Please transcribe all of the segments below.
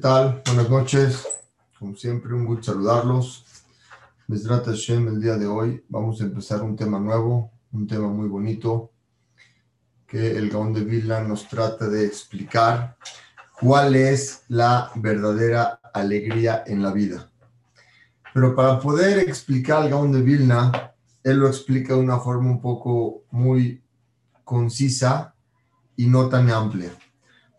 tal? Buenas noches. Como siempre, un gusto saludarlos. trata Hashem, el día de hoy vamos a empezar un tema nuevo, un tema muy bonito, que el Gaón de Vilna nos trata de explicar cuál es la verdadera alegría en la vida. Pero para poder explicar el Gaón de Vilna, él lo explica de una forma un poco muy concisa y no tan amplia.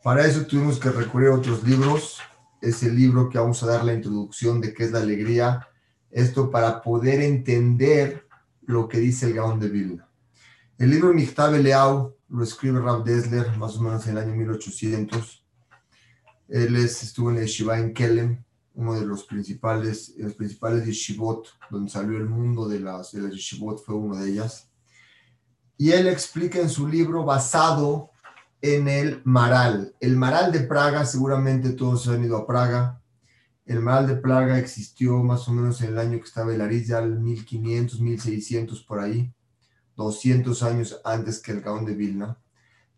Para eso tuvimos que recurrir a otros libros. Es el libro que vamos a dar la introducción de qué es la alegría. Esto para poder entender lo que dice el Gaón de Vilna. El libro Michtav Leau lo escribe Rav Desler más o menos en el año 1800. Él estuvo en el Yeshiva en Kelem, uno de los principales, los principales yeshivot, donde salió el mundo de las, de las yeshivot, fue uno de ellas. Y él explica en su libro, basado en el Maral. El Maral de Praga, seguramente todos han ido a Praga. El Maral de Praga existió más o menos en el año que estaba el Arizal, 1500, 1600 por ahí, 200 años antes que el Gaón de Vilna.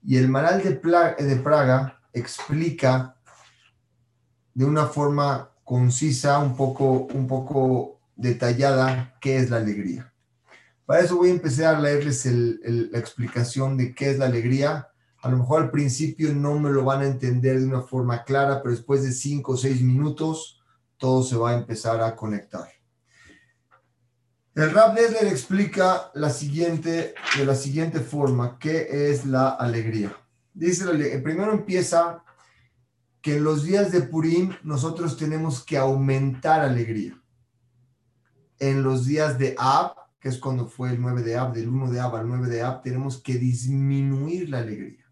Y el Maral de, de Praga explica de una forma concisa, un poco, un poco detallada, qué es la alegría. Para eso voy a empezar a leerles la explicación de qué es la alegría a lo mejor al principio no me lo van a entender de una forma clara, pero después de cinco o seis minutos todo se va a empezar a conectar. El Rab Lesler explica la siguiente, de la siguiente forma, ¿qué es la alegría? Dice, primero empieza que en los días de Purim nosotros tenemos que aumentar alegría. En los días de Ab, que es cuando fue el 9 de Ab, del 1 de Ab al 9 de Ab, tenemos que disminuir la alegría.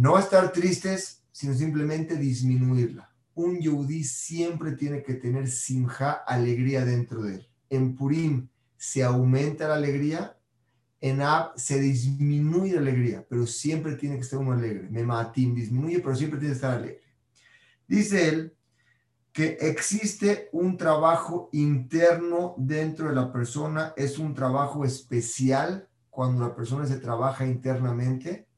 No estar tristes, sino simplemente disminuirla. Un yudí siempre tiene que tener simja, alegría dentro de él. En Purim se aumenta la alegría, en Ab se disminuye la alegría, pero siempre tiene que estar uno alegre. Mematim disminuye, pero siempre tiene que estar alegre. Dice él que existe un trabajo interno dentro de la persona, es un trabajo especial cuando la persona se trabaja internamente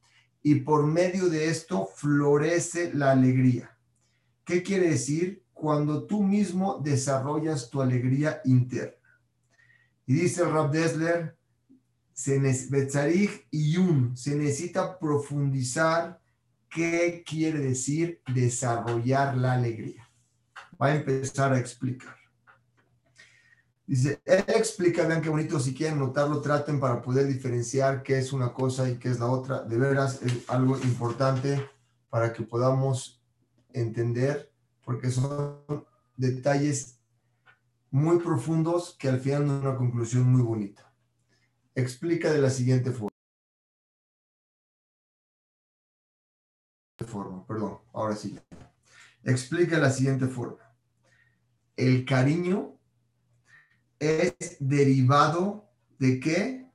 y por medio de esto florece la alegría. ¿Qué quiere decir? Cuando tú mismo desarrollas tu alegría interna. Y dice Rab Desler, se necesita profundizar qué quiere decir desarrollar la alegría. Va a empezar a explicar. Dice, él explica, vean qué bonito, si quieren notarlo, traten para poder diferenciar qué es una cosa y qué es la otra. De veras, es algo importante para que podamos entender, porque son detalles muy profundos que al final dan una conclusión muy bonita. Explica de la siguiente forma. forma, perdón, ahora sí. Explica de la siguiente forma. El cariño es derivado de qué?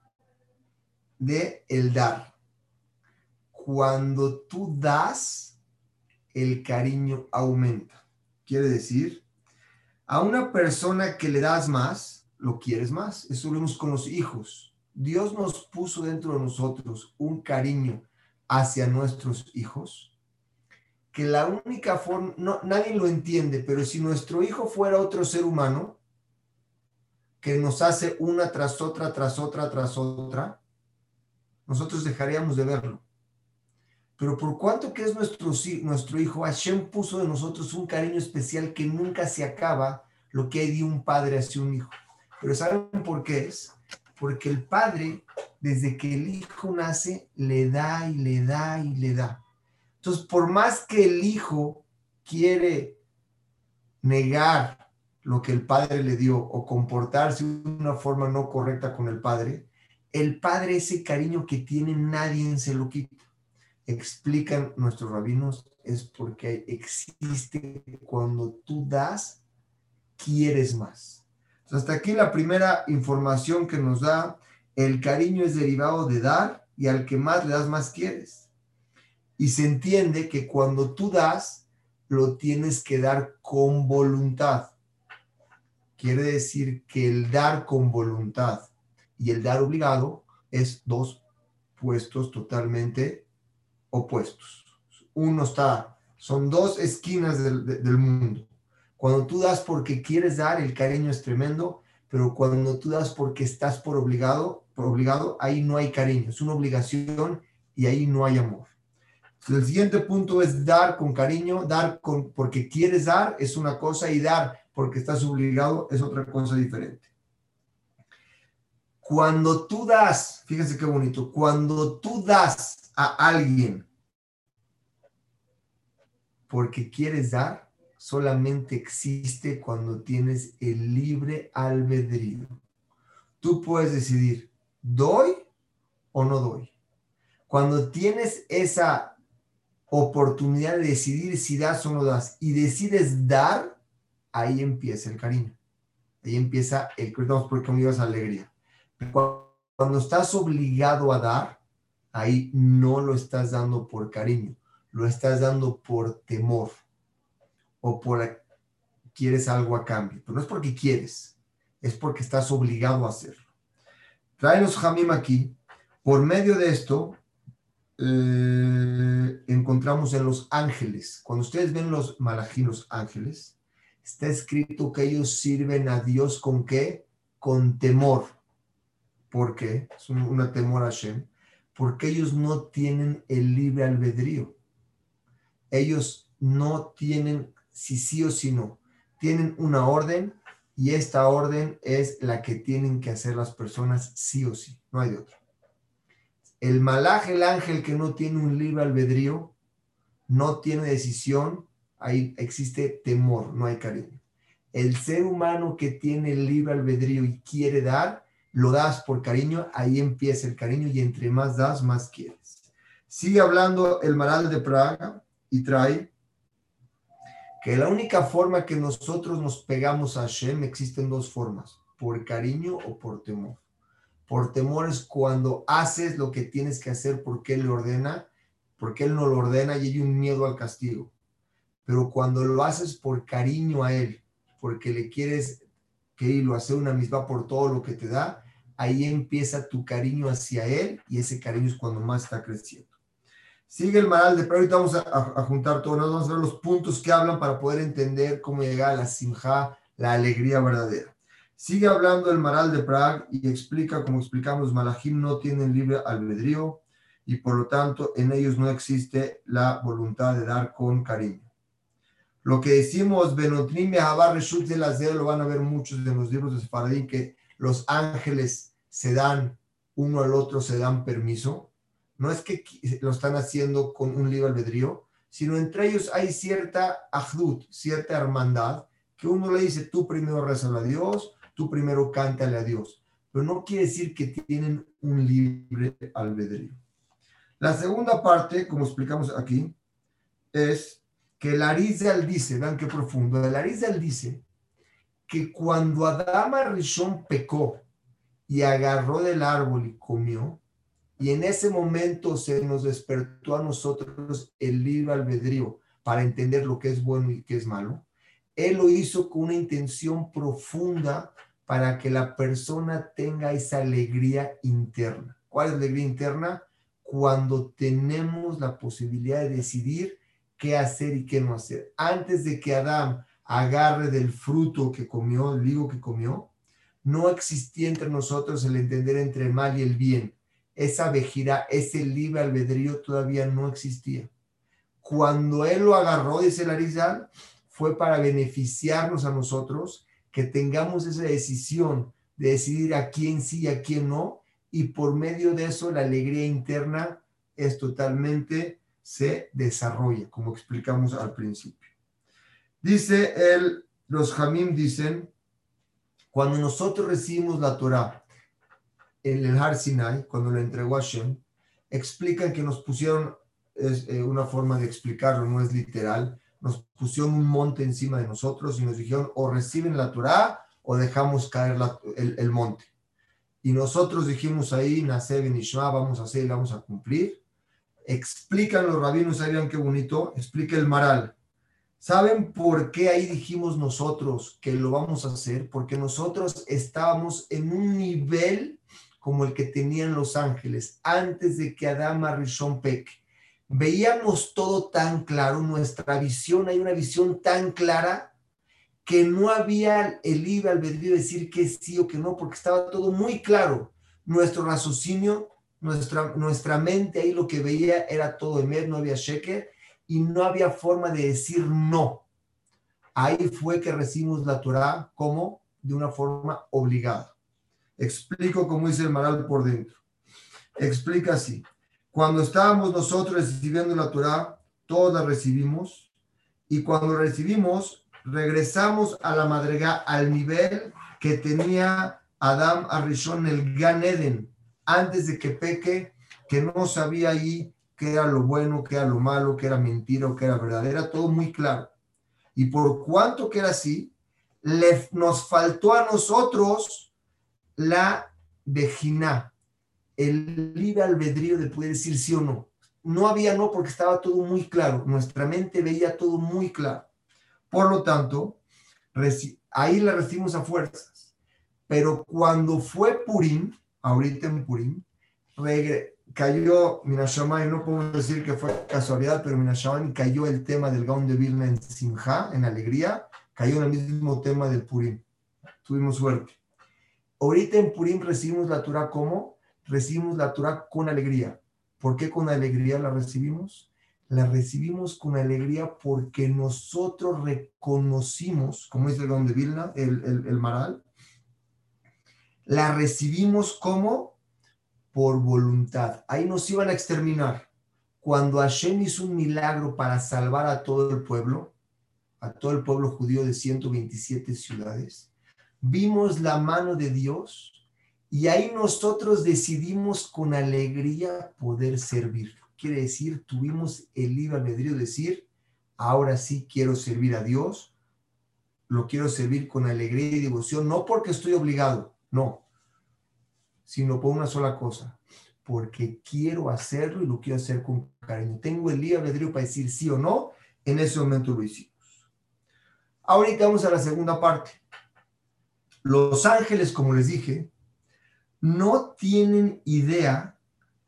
De el dar. Cuando tú das, el cariño aumenta. Quiere decir, a una persona que le das más, lo quieres más. Eso lo con los hijos. Dios nos puso dentro de nosotros un cariño hacia nuestros hijos que la única forma, no, nadie lo entiende, pero si nuestro hijo fuera otro ser humano, que nos hace una tras otra, tras otra, tras otra, nosotros dejaríamos de verlo. Pero por cuanto que es nuestro, nuestro hijo, Hashem puso de nosotros un cariño especial que nunca se acaba lo que hay de un padre hacia un hijo. Pero ¿saben por qué es? Porque el padre, desde que el hijo nace, le da y le da y le da. Entonces, por más que el hijo quiere negar lo que el padre le dio o comportarse de una forma no correcta con el padre, el padre ese cariño que tiene nadie se lo quita. Explican nuestros rabinos, es porque existe cuando tú das, quieres más. hasta aquí la primera información que nos da, el cariño es derivado de dar y al que más le das más quieres. Y se entiende que cuando tú das, lo tienes que dar con voluntad quiere decir que el dar con voluntad y el dar obligado es dos puestos totalmente opuestos. Uno está Son dos esquinas del, del mundo. Cuando tú das porque quieres dar, el cariño es tremendo, pero cuando tú das porque estás por obligado, por obligado, ahí no hay cariño, es una obligación y ahí no hay amor. El siguiente punto es dar con cariño, dar con, porque quieres dar es una cosa y dar porque estás obligado es otra cosa diferente. Cuando tú das, fíjense qué bonito, cuando tú das a alguien porque quieres dar, solamente existe cuando tienes el libre albedrío. Tú puedes decidir, ¿doy o no doy? Cuando tienes esa oportunidad de decidir si das o no das y decides dar, ahí empieza el cariño. Ahí empieza el porque me esa alegría. Cuando estás obligado a dar, ahí no lo estás dando por cariño, lo estás dando por temor o por quieres algo a cambio. Pero no es porque quieres, es porque estás obligado a hacerlo. Tráenos Jamim aquí. Por medio de esto, eh, encontramos en los ángeles. Cuando ustedes ven los malajinos ángeles, está escrito que ellos sirven a Dios con qué? Con temor. ¿Por qué? Es una temor a Hashem. Porque ellos no tienen el libre albedrío. Ellos no tienen si sí o si no. Tienen una orden y esta orden es la que tienen que hacer las personas sí o sí. No hay de otra. El malaj, el ángel que no tiene un libre albedrío, no tiene decisión, ahí existe temor, no hay cariño. El ser humano que tiene el libre albedrío y quiere dar, lo das por cariño, ahí empieza el cariño y entre más das, más quieres. Sigue hablando el Maral de Praga y trae que la única forma que nosotros nos pegamos a Hashem existen dos formas, por cariño o por temor. Por temor es cuando haces lo que tienes que hacer porque Él le ordena, porque Él no lo ordena y hay un miedo al castigo. Pero cuando lo haces por cariño a Él, porque le quieres que lo hace una misma por todo lo que te da, ahí empieza tu cariño hacia Él y ese cariño es cuando más está creciendo. Sigue el maral de pero ahorita vamos a, juntar todo, vamos a ver los puntos que hablan para poder entender cómo llegar a la simja, la alegría verdadera. Sigue hablando el maral de Prague y explica, como explicamos, los malajim no tienen libre albedrío y por lo tanto en ellos no existe la voluntad de dar con cariño. Lo que decimos, Benotrim y de lo van a ver muchos de los libros de Sefaradín, que los ángeles se dan, uno al otro se dan permiso no es que lo están haciendo con un libre albedrío, sino entre ellos hay cierta ahdut, cierta hermandad, que uno le dice, tú primero rezale a Dios, tú primero cántale a Dios. Pero no quiere decir que tienen un libre albedrío. La segunda parte, como explicamos aquí, es que el Arizal dice, vean qué profundo, el Arizal dice que cuando Adama Rishon pecó y agarró del árbol y comió, y en ese momento se nos despertó a nosotros el libre albedrío para entender lo que es bueno y qué es malo. Él lo hizo con una intención profunda para que la persona tenga esa alegría interna. ¿Cuál es la alegría interna? Cuando tenemos la posibilidad de decidir qué hacer y qué no hacer. Antes de que Adán agarre del fruto que comió, el higo que comió, no existía entre nosotros el entender entre el mal y el bien esa vejira, ese libre albedrío todavía no existía. Cuando él lo agarró, dice Larizal, fue para beneficiarnos a nosotros, que tengamos esa decisión de decidir a quién sí y a quién no, y por medio de eso la alegría interna es totalmente, se desarrolla, como explicamos al principio. Dice él, los Jamim dicen, cuando nosotros recibimos la Torah, en el Har Sinai, cuando lo entregó a Hashem, explican que nos pusieron, es eh, una forma de explicarlo, no es literal, nos pusieron un monte encima de nosotros y nos dijeron o reciben la Torah o dejamos caer el, monte. Y nosotros dijimos ahí, Nace Benishma, vamos a hacer y vamos a cumplir. Explican los rabinos, ¿sabían qué bonito? Explica el Maral. ¿Saben por qué ahí dijimos nosotros que lo vamos a hacer? Porque nosotros estábamos en un nivel como el que tenían los ángeles antes de que Adama Rishon Peck. veíamos todo tan claro, nuestra visión, hay una visión tan clara que no había el libre albedrío de decir que sí o que no, porque estaba todo muy claro. Nuestro raciocinio, nuestra, nuestra mente ahí lo que veía era todo en no había sheker y no había forma de decir no. Ahí fue que recibimos la Torah como de una forma obligada. Explico cómo dice el Maral por dentro. Explica así. Cuando estábamos nosotros recibiendo la Torah, todos recibimos. Y cuando recibimos, regresamos a la madrega al nivel que tenía Adam Arishon el Gan Eden, antes de que peque, que no sabía ahí qué era lo bueno, qué era lo malo, qué era mentira o qué era verdad. Era todo muy claro. Y por cuanto que era así, le, nos faltó a nosotros la vejina, el libre albedrío de poder decir sí o no. No había no porque estaba todo muy claro. Nuestra mente veía todo muy claro. Por lo tanto, ahí la recibimos a fuerzas. Pero cuando fue Purim, ahorita en Purim, cayó Minashaman, no podemos decir que fue casualidad, pero Minashaman cayó el tema del Gaon de Vilna en Simha, en alegría, cayó en el mismo tema del Purim. Tuvimos suerte. Ahorita en Purim recibimos la Torah como recibimos la Torah con alegría. ¿Por qué con alegría la recibimos? La recibimos con alegría porque nosotros reconocimos, como dice el Gaon de Vilna, el, el Maral, la recibimos como por voluntad. Ahí nos iban a exterminar. Cuando Hashem hizo un milagro para salvar a todo el pueblo, a todo el pueblo judío de 127 ciudades, vimos la mano de Dios y ahí nosotros decidimos con alegría poder servir. Quiere decir, tuvimos el libre albedrío de decir, ahora sí quiero servir a Dios, lo quiero servir con alegría y devoción, no porque estoy obligado, no, sino por una sola cosa, porque quiero hacerlo y lo quiero hacer con cariño. Tengo el libre albedrío para decir sí o no, en ese momento lo hicimos. Ahorita vamos a la segunda parte. Los ángeles, como les dije, no tienen idea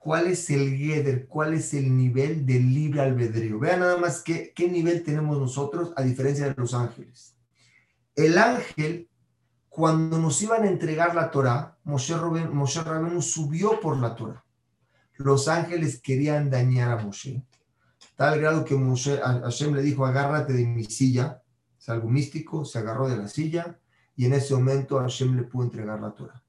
cuál es el Geder, cuál es el nivel del libre albedrío. Vean nada más qué, qué nivel tenemos nosotros a diferencia de los ángeles. El ángel cuando nos iban a entregar la Torah, Moshe, Rabenu subió por la Torah. Los ángeles querían dañar a Moshe. Tal grado que Moshe, Hashem le dijo, agárrate de mi silla. Es algo místico, se agarró de la silla y en ese momento Hashem le pudo entregar la Torah.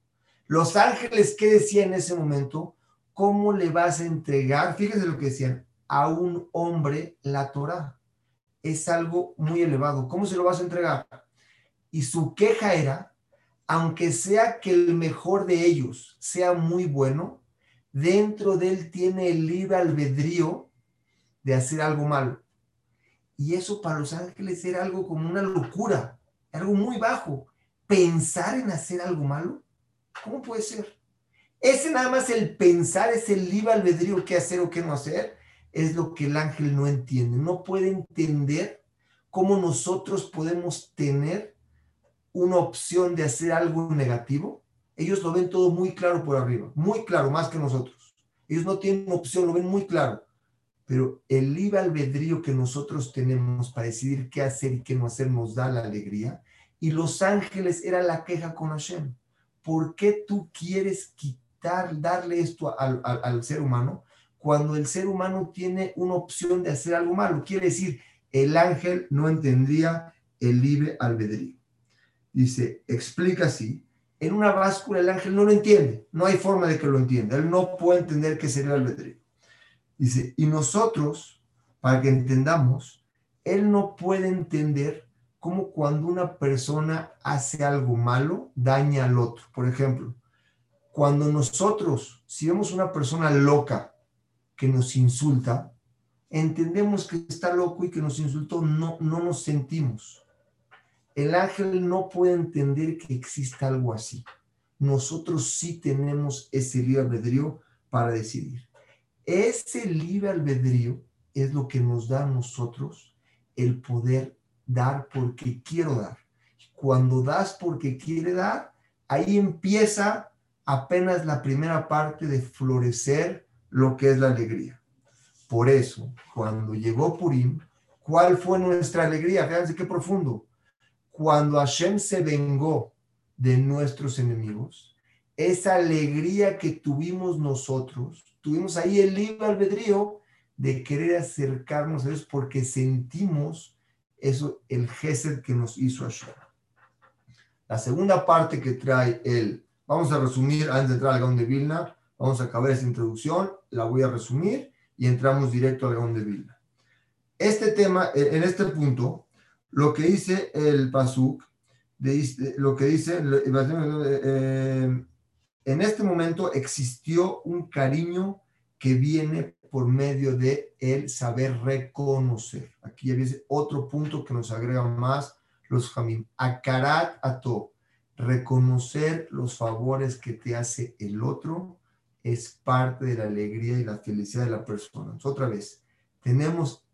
Los ángeles, ¿qué decían en ese momento? ¿Cómo le vas a entregar? Fíjense lo que decían, a un hombre la Torah. Es algo muy elevado. ¿Cómo se lo vas a entregar? Y su queja era, aunque sea que el mejor de ellos sea muy bueno, dentro de él tiene el libre albedrío de hacer algo malo. Y eso para los ángeles era algo como una locura, algo muy bajo. Pensar en hacer algo malo, ¿cómo puede ser? Ese nada más el pensar, es el libre albedrío, qué hacer o qué no hacer, es lo que el ángel no entiende. No puede entender cómo nosotros podemos tener una opción de hacer algo negativo, ellos lo ven todo muy claro por arriba, muy claro, más que nosotros. Ellos no tienen opción, lo ven muy claro. Pero el libre albedrío que nosotros tenemos para decidir qué hacer y qué no hacer nos da la alegría. Y los ángeles era la queja con Hashem. ¿Por qué tú quieres quitar, darle esto al, ser humano cuando el ser humano tiene una opción de hacer algo malo? Quiere decir, el ángel no entendría el libre albedrío dice, explica así, en una báscula el ángel no lo entiende, no hay forma de que lo entienda, él no puede entender qué sería el albedrío. Dice, y nosotros, para que entendamos, él no puede entender cómo cuando una persona hace algo malo, daña al otro. Por ejemplo, cuando nosotros, si vemos una persona loca que nos insulta, entendemos que está loco y que nos insultó, no, no nos sentimos el ángel no puede entender que exista algo así. Nosotros sí tenemos ese libre albedrío para decidir. Ese libre albedrío es lo que nos da a nosotros el poder dar porque quiero dar. Cuando das porque quiere dar, ahí empieza apenas la primera parte de florecer lo que es la alegría. Por eso, cuando llegó Purim, ¿cuál fue nuestra alegría? Fíjense qué profundo. Cuando Hashem se vengó de nuestros enemigos, esa alegría que tuvimos nosotros, tuvimos ahí el libre albedrío de querer acercarnos a Dios porque sentimos eso, el gesed que nos hizo Hashem. La segunda parte que trae él, vamos a resumir antes de entrar al Gaón de Vilna, vamos a acabar esa introducción, la voy a resumir y entramos directo al Gaón de Vilna. Este tema, en este punto, lo que dice el Pasuk, lo que dice, eh, en este momento existió un cariño que viene por medio de el saber reconocer. Aquí ya dice otro punto que nos agrega más los jamim. Akarat ato, reconocer los favores que te hace el otro es parte de la alegría y la felicidad de la persona. otra vez, tenemos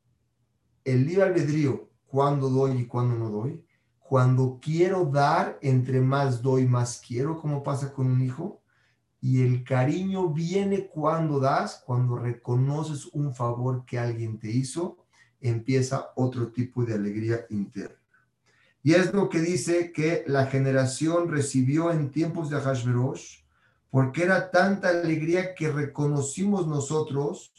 el libre albedrío, cuando doy y cuando no doy. Cuando quiero dar, entre más doy, más quiero, como pasa con un hijo. Y el cariño viene cuando das, cuando reconoces un favor que alguien te hizo, empieza otro tipo de alegría interna. Y es lo que dice que la generación recibió en tiempos de Hashverosh, porque era tanta alegría que reconocimos nosotros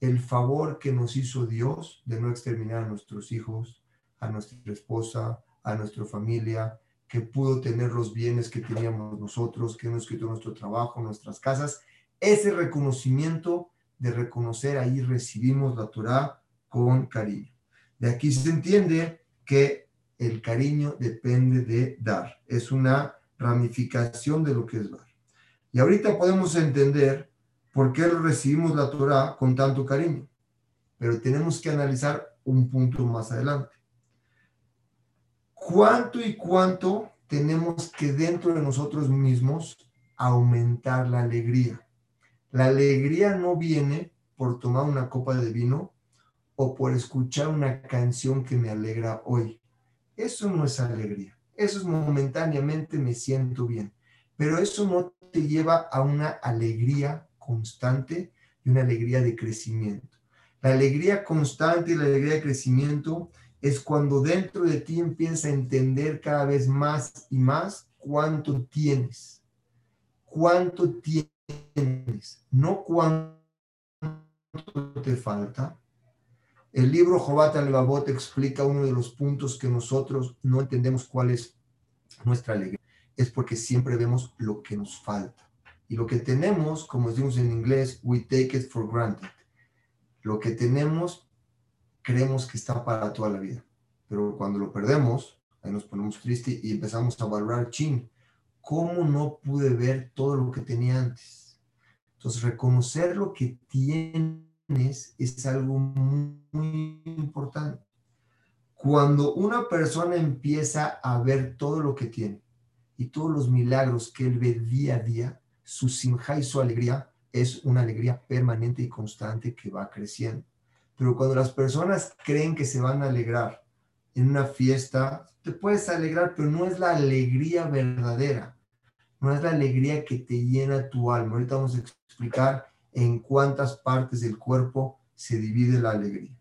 el favor que nos hizo Dios de no exterminar a nuestros hijos, a nuestra esposa, a nuestra familia, que pudo tener los bienes que teníamos nosotros, que nos quitó nuestro trabajo, nuestras casas. Ese reconocimiento de reconocer ahí recibimos la Torah con cariño. De aquí se entiende que el cariño depende de dar. Es una ramificación de lo que es dar. Y ahorita podemos entender por qué recibimos la Torah con tanto cariño. Pero tenemos que analizar un punto más adelante cuánto y cuánto tenemos que dentro de nosotros mismos aumentar la alegría. La alegría no viene por tomar una copa de vino o por escuchar una canción que me alegra hoy. Eso no es alegría. Eso es momentáneamente me siento bien. Pero eso no te lleva a una alegría constante y una alegría de crecimiento. La alegría constante y la alegría de crecimiento es cuando dentro de ti empieza a entender cada vez más y más cuánto tienes. Cuánto tienes, no cuánto te falta. El libro Jobat al explica uno de los puntos que nosotros no entendemos cuál es nuestra alegría. Es porque siempre vemos lo que nos falta. Y lo que tenemos, como decimos en inglés, we take it for granted. Lo que tenemos creemos que está para toda la vida. Pero cuando lo perdemos, ahí nos ponemos tristes y empezamos a valorar, chin, ¿cómo no pude ver todo lo que tenía antes? Entonces, reconocer lo que tienes es algo muy, importante. Cuando una persona empieza a ver todo lo que tiene y todos los milagros que él ve día a día, su simja y su alegría es una alegría permanente y constante que va creciendo. Pero cuando las personas creen que se van a alegrar en una fiesta, te puedes alegrar, pero no es la alegría verdadera. No es la alegría que te llena tu alma. Ahorita vamos a explicar en cuántas partes del cuerpo se divide la alegría.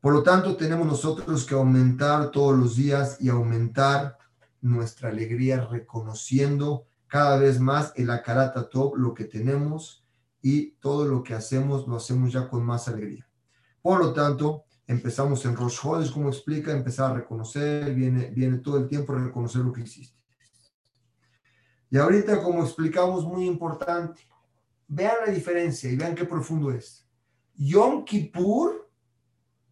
Por lo tanto, tenemos nosotros que aumentar todos los días y aumentar nuestra alegría reconociendo cada vez más el akarata top, lo que tenemos y todo lo que hacemos lo hacemos ya con más alegría. Por lo tanto, empezamos en Rosh Hodesh, como explica, empezar a reconocer, viene, viene todo el tiempo a reconocer lo que existe. Y ahorita, como explicamos, muy importante, vean la diferencia y vean qué profundo es. Yom Kippur,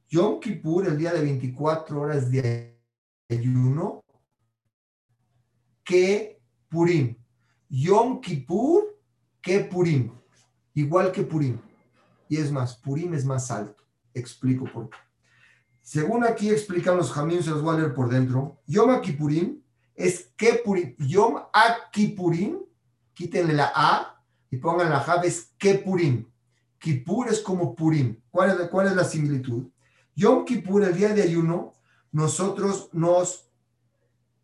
Yom Kippur, el día de 24 horas de ayuno, que Purim. Yom Kippur, que Purim. Igual que Purim. Y es más, Purim es más alto. Explico por qué. Según aquí explican los jamín, se por dentro. Yom Kippurim es Kepurim. Yom Kippurim, quítenle la A y pongan la J, es Kepurim. Kippur es como Purim. ¿Cuál es, ¿Cuál es la similitud? Yom Kippur, el día de ayuno, nosotros nos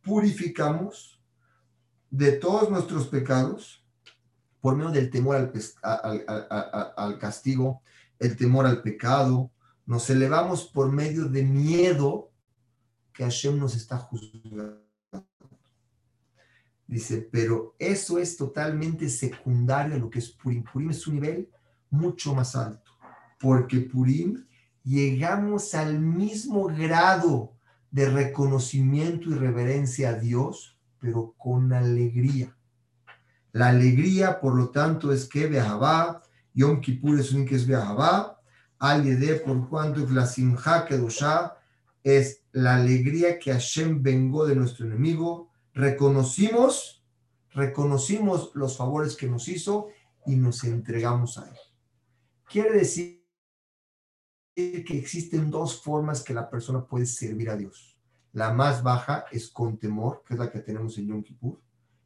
purificamos de todos nuestros pecados por medio del temor al, al, castigo el temor al pecado, nos elevamos por medio de miedo que Hashem nos está juzgando. Dice, pero eso es totalmente secundario a lo que es Purim. Purim es un nivel mucho más alto, porque Purim llegamos al mismo grado de reconocimiento y reverencia a Dios, pero con alegría. La alegría, por lo tanto, es que Behabá, Yom Kippur es un que es Behabá, Al Yede, por cuanto la Simha Kedoshá es la alegría que Hashem vengó de nuestro enemigo, reconocimos, reconocimos los favores que nos hizo y nos entregamos a él. Quiere decir que existen dos formas que la persona puede servir a Dios. La más baja es con temor, que es la que tenemos en Yom Kippur,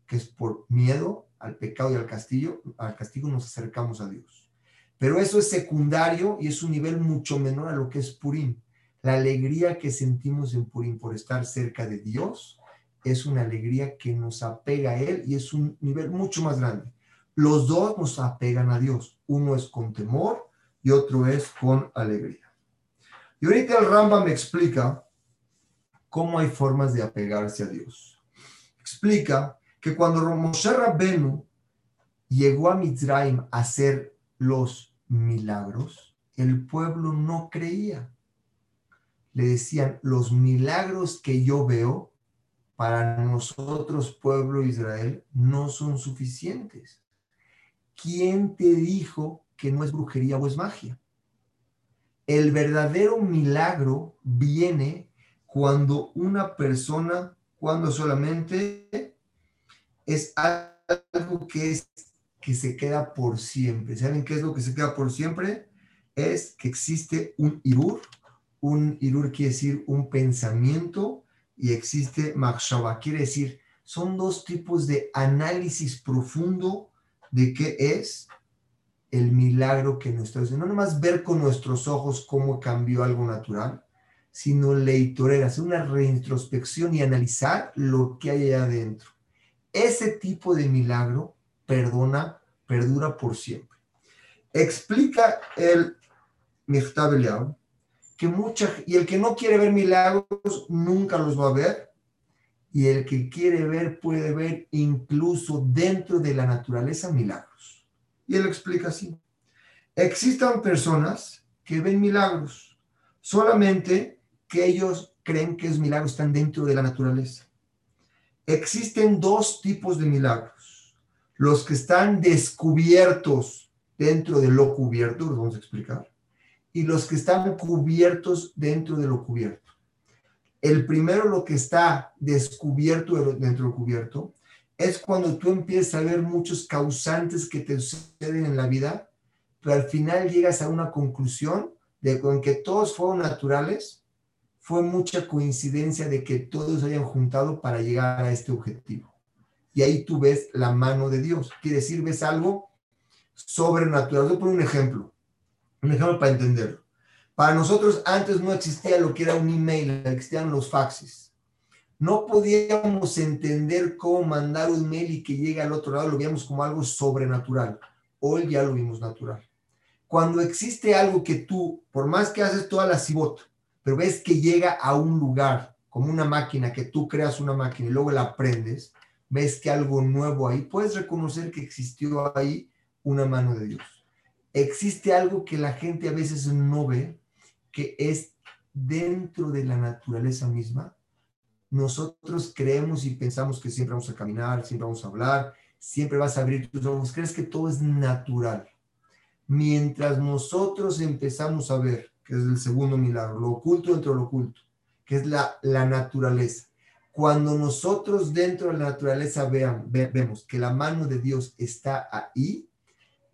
que es por miedo al pecado y al castigo, al castigo nos acercamos a Dios. Pero eso es secundario y es un nivel mucho menor a lo que es Purim. La alegría que sentimos en Purim por estar cerca de Dios es una alegría que nos apega a Él y es un nivel mucho más grande. Los dos nos apegan a Dios. Uno es con temor y otro es con alegría. Y ahorita el Ramba me explica cómo hay formas de apegarse a Dios. Explica que cuando Moshe Rabbenu llegó a Mizraim a hacer los milagros, el pueblo no creía. Le decían, los milagros que yo veo para nosotros, pueblo de Israel, no son suficientes. ¿Quién te dijo que no es brujería o es magia? El verdadero milagro viene cuando una persona, cuando solamente es algo que, es, que se queda por siempre. ¿Saben qué es lo que se queda por siempre? Es que existe un irur. Un irur quiere decir un pensamiento y existe machshava. Quiere decir, son dos tipos de análisis profundo de qué es el milagro que nos está. No nomás ver con nuestros ojos cómo cambió algo natural, sino leitorer, hacer una reintrospección y analizar lo que hay allá adentro. Ese tipo de milagro perdona, perdura por siempre. Explica el Michtab que mucha, y el que no quiere ver milagros nunca los va a ver, y el que quiere ver puede ver incluso dentro de la naturaleza milagros. Y él explica así. Existan personas que ven milagros, solamente que ellos creen que esos milagros están dentro de la naturaleza. Existen dos tipos de milagros. Los que están descubiertos dentro de lo cubierto, los vamos a explicar, y los que están cubiertos dentro de lo cubierto. El primero, lo que está descubierto dentro de lo cubierto, es cuando tú empiezas a ver muchos causantes que te suceden en la vida, pero al final llegas a una conclusión de que todos fueron naturales fue mucha coincidencia de que todos hayan juntado para llegar a este objetivo. Y ahí tú ves la mano de Dios. Quiere decir, ves algo sobrenatural. Voy a un ejemplo. Un ejemplo para entenderlo. Para nosotros antes no existía lo que era un email, existían los faxes. No podíamos entender cómo mandar un mail y que llegue al otro lado, lo veíamos como algo sobrenatural. Hoy ya lo vimos natural. Cuando existe algo que tú, por más que haces toda la cibot, pero ves que llega a un lugar, como una máquina, que tú creas una máquina y luego la aprendes, ves que algo nuevo ahí, puedes reconocer que existió ahí una mano de Dios. Existe algo que la gente a veces no ve, que es dentro de la naturaleza misma. Nosotros creemos y pensamos que siempre vamos a caminar, siempre vamos a hablar, siempre vas a abrir tus ojos, crees que todo es natural. Mientras nosotros empezamos a ver que es el segundo milagro, lo oculto dentro de lo oculto, que es la, la naturaleza. Cuando nosotros dentro de la naturaleza vean, vemos que la mano de Dios está ahí,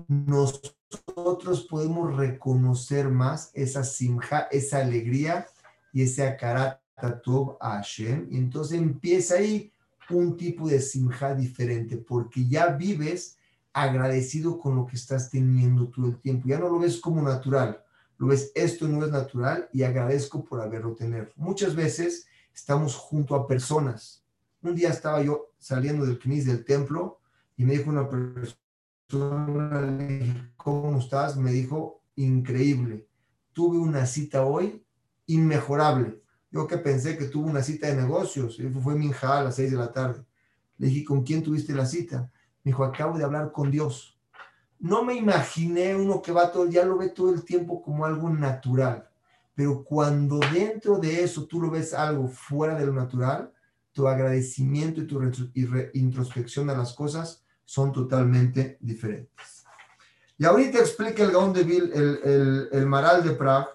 nosotros podemos reconocer más esa simja, esa alegría y ese akaratov a Hashem. Y entonces empieza ahí un tipo de simja diferente, porque ya vives agradecido con lo que estás teniendo todo el tiempo. Ya no lo ves como natural, ves, esto no es natural y agradezco por haberlo tenido. Muchas veces estamos junto a personas. Un día estaba yo saliendo del knis del templo y me dijo una persona, ¿cómo estás? Me dijo, increíble. Tuve una cita hoy inmejorable. Yo que pensé que tuve una cita de negocios, fue mi a las seis de la tarde. Le dije, ¿con quién tuviste la cita? Me dijo, acabo de hablar con Dios. No me imaginé uno que va todo, ya lo ve todo el tiempo como algo natural. Pero cuando dentro de eso tú lo ves algo fuera de lo natural, tu agradecimiento y tu introspección a las cosas son totalmente diferentes. Y ahorita explica el Gaon de Vil, el, el, Maral de Prague,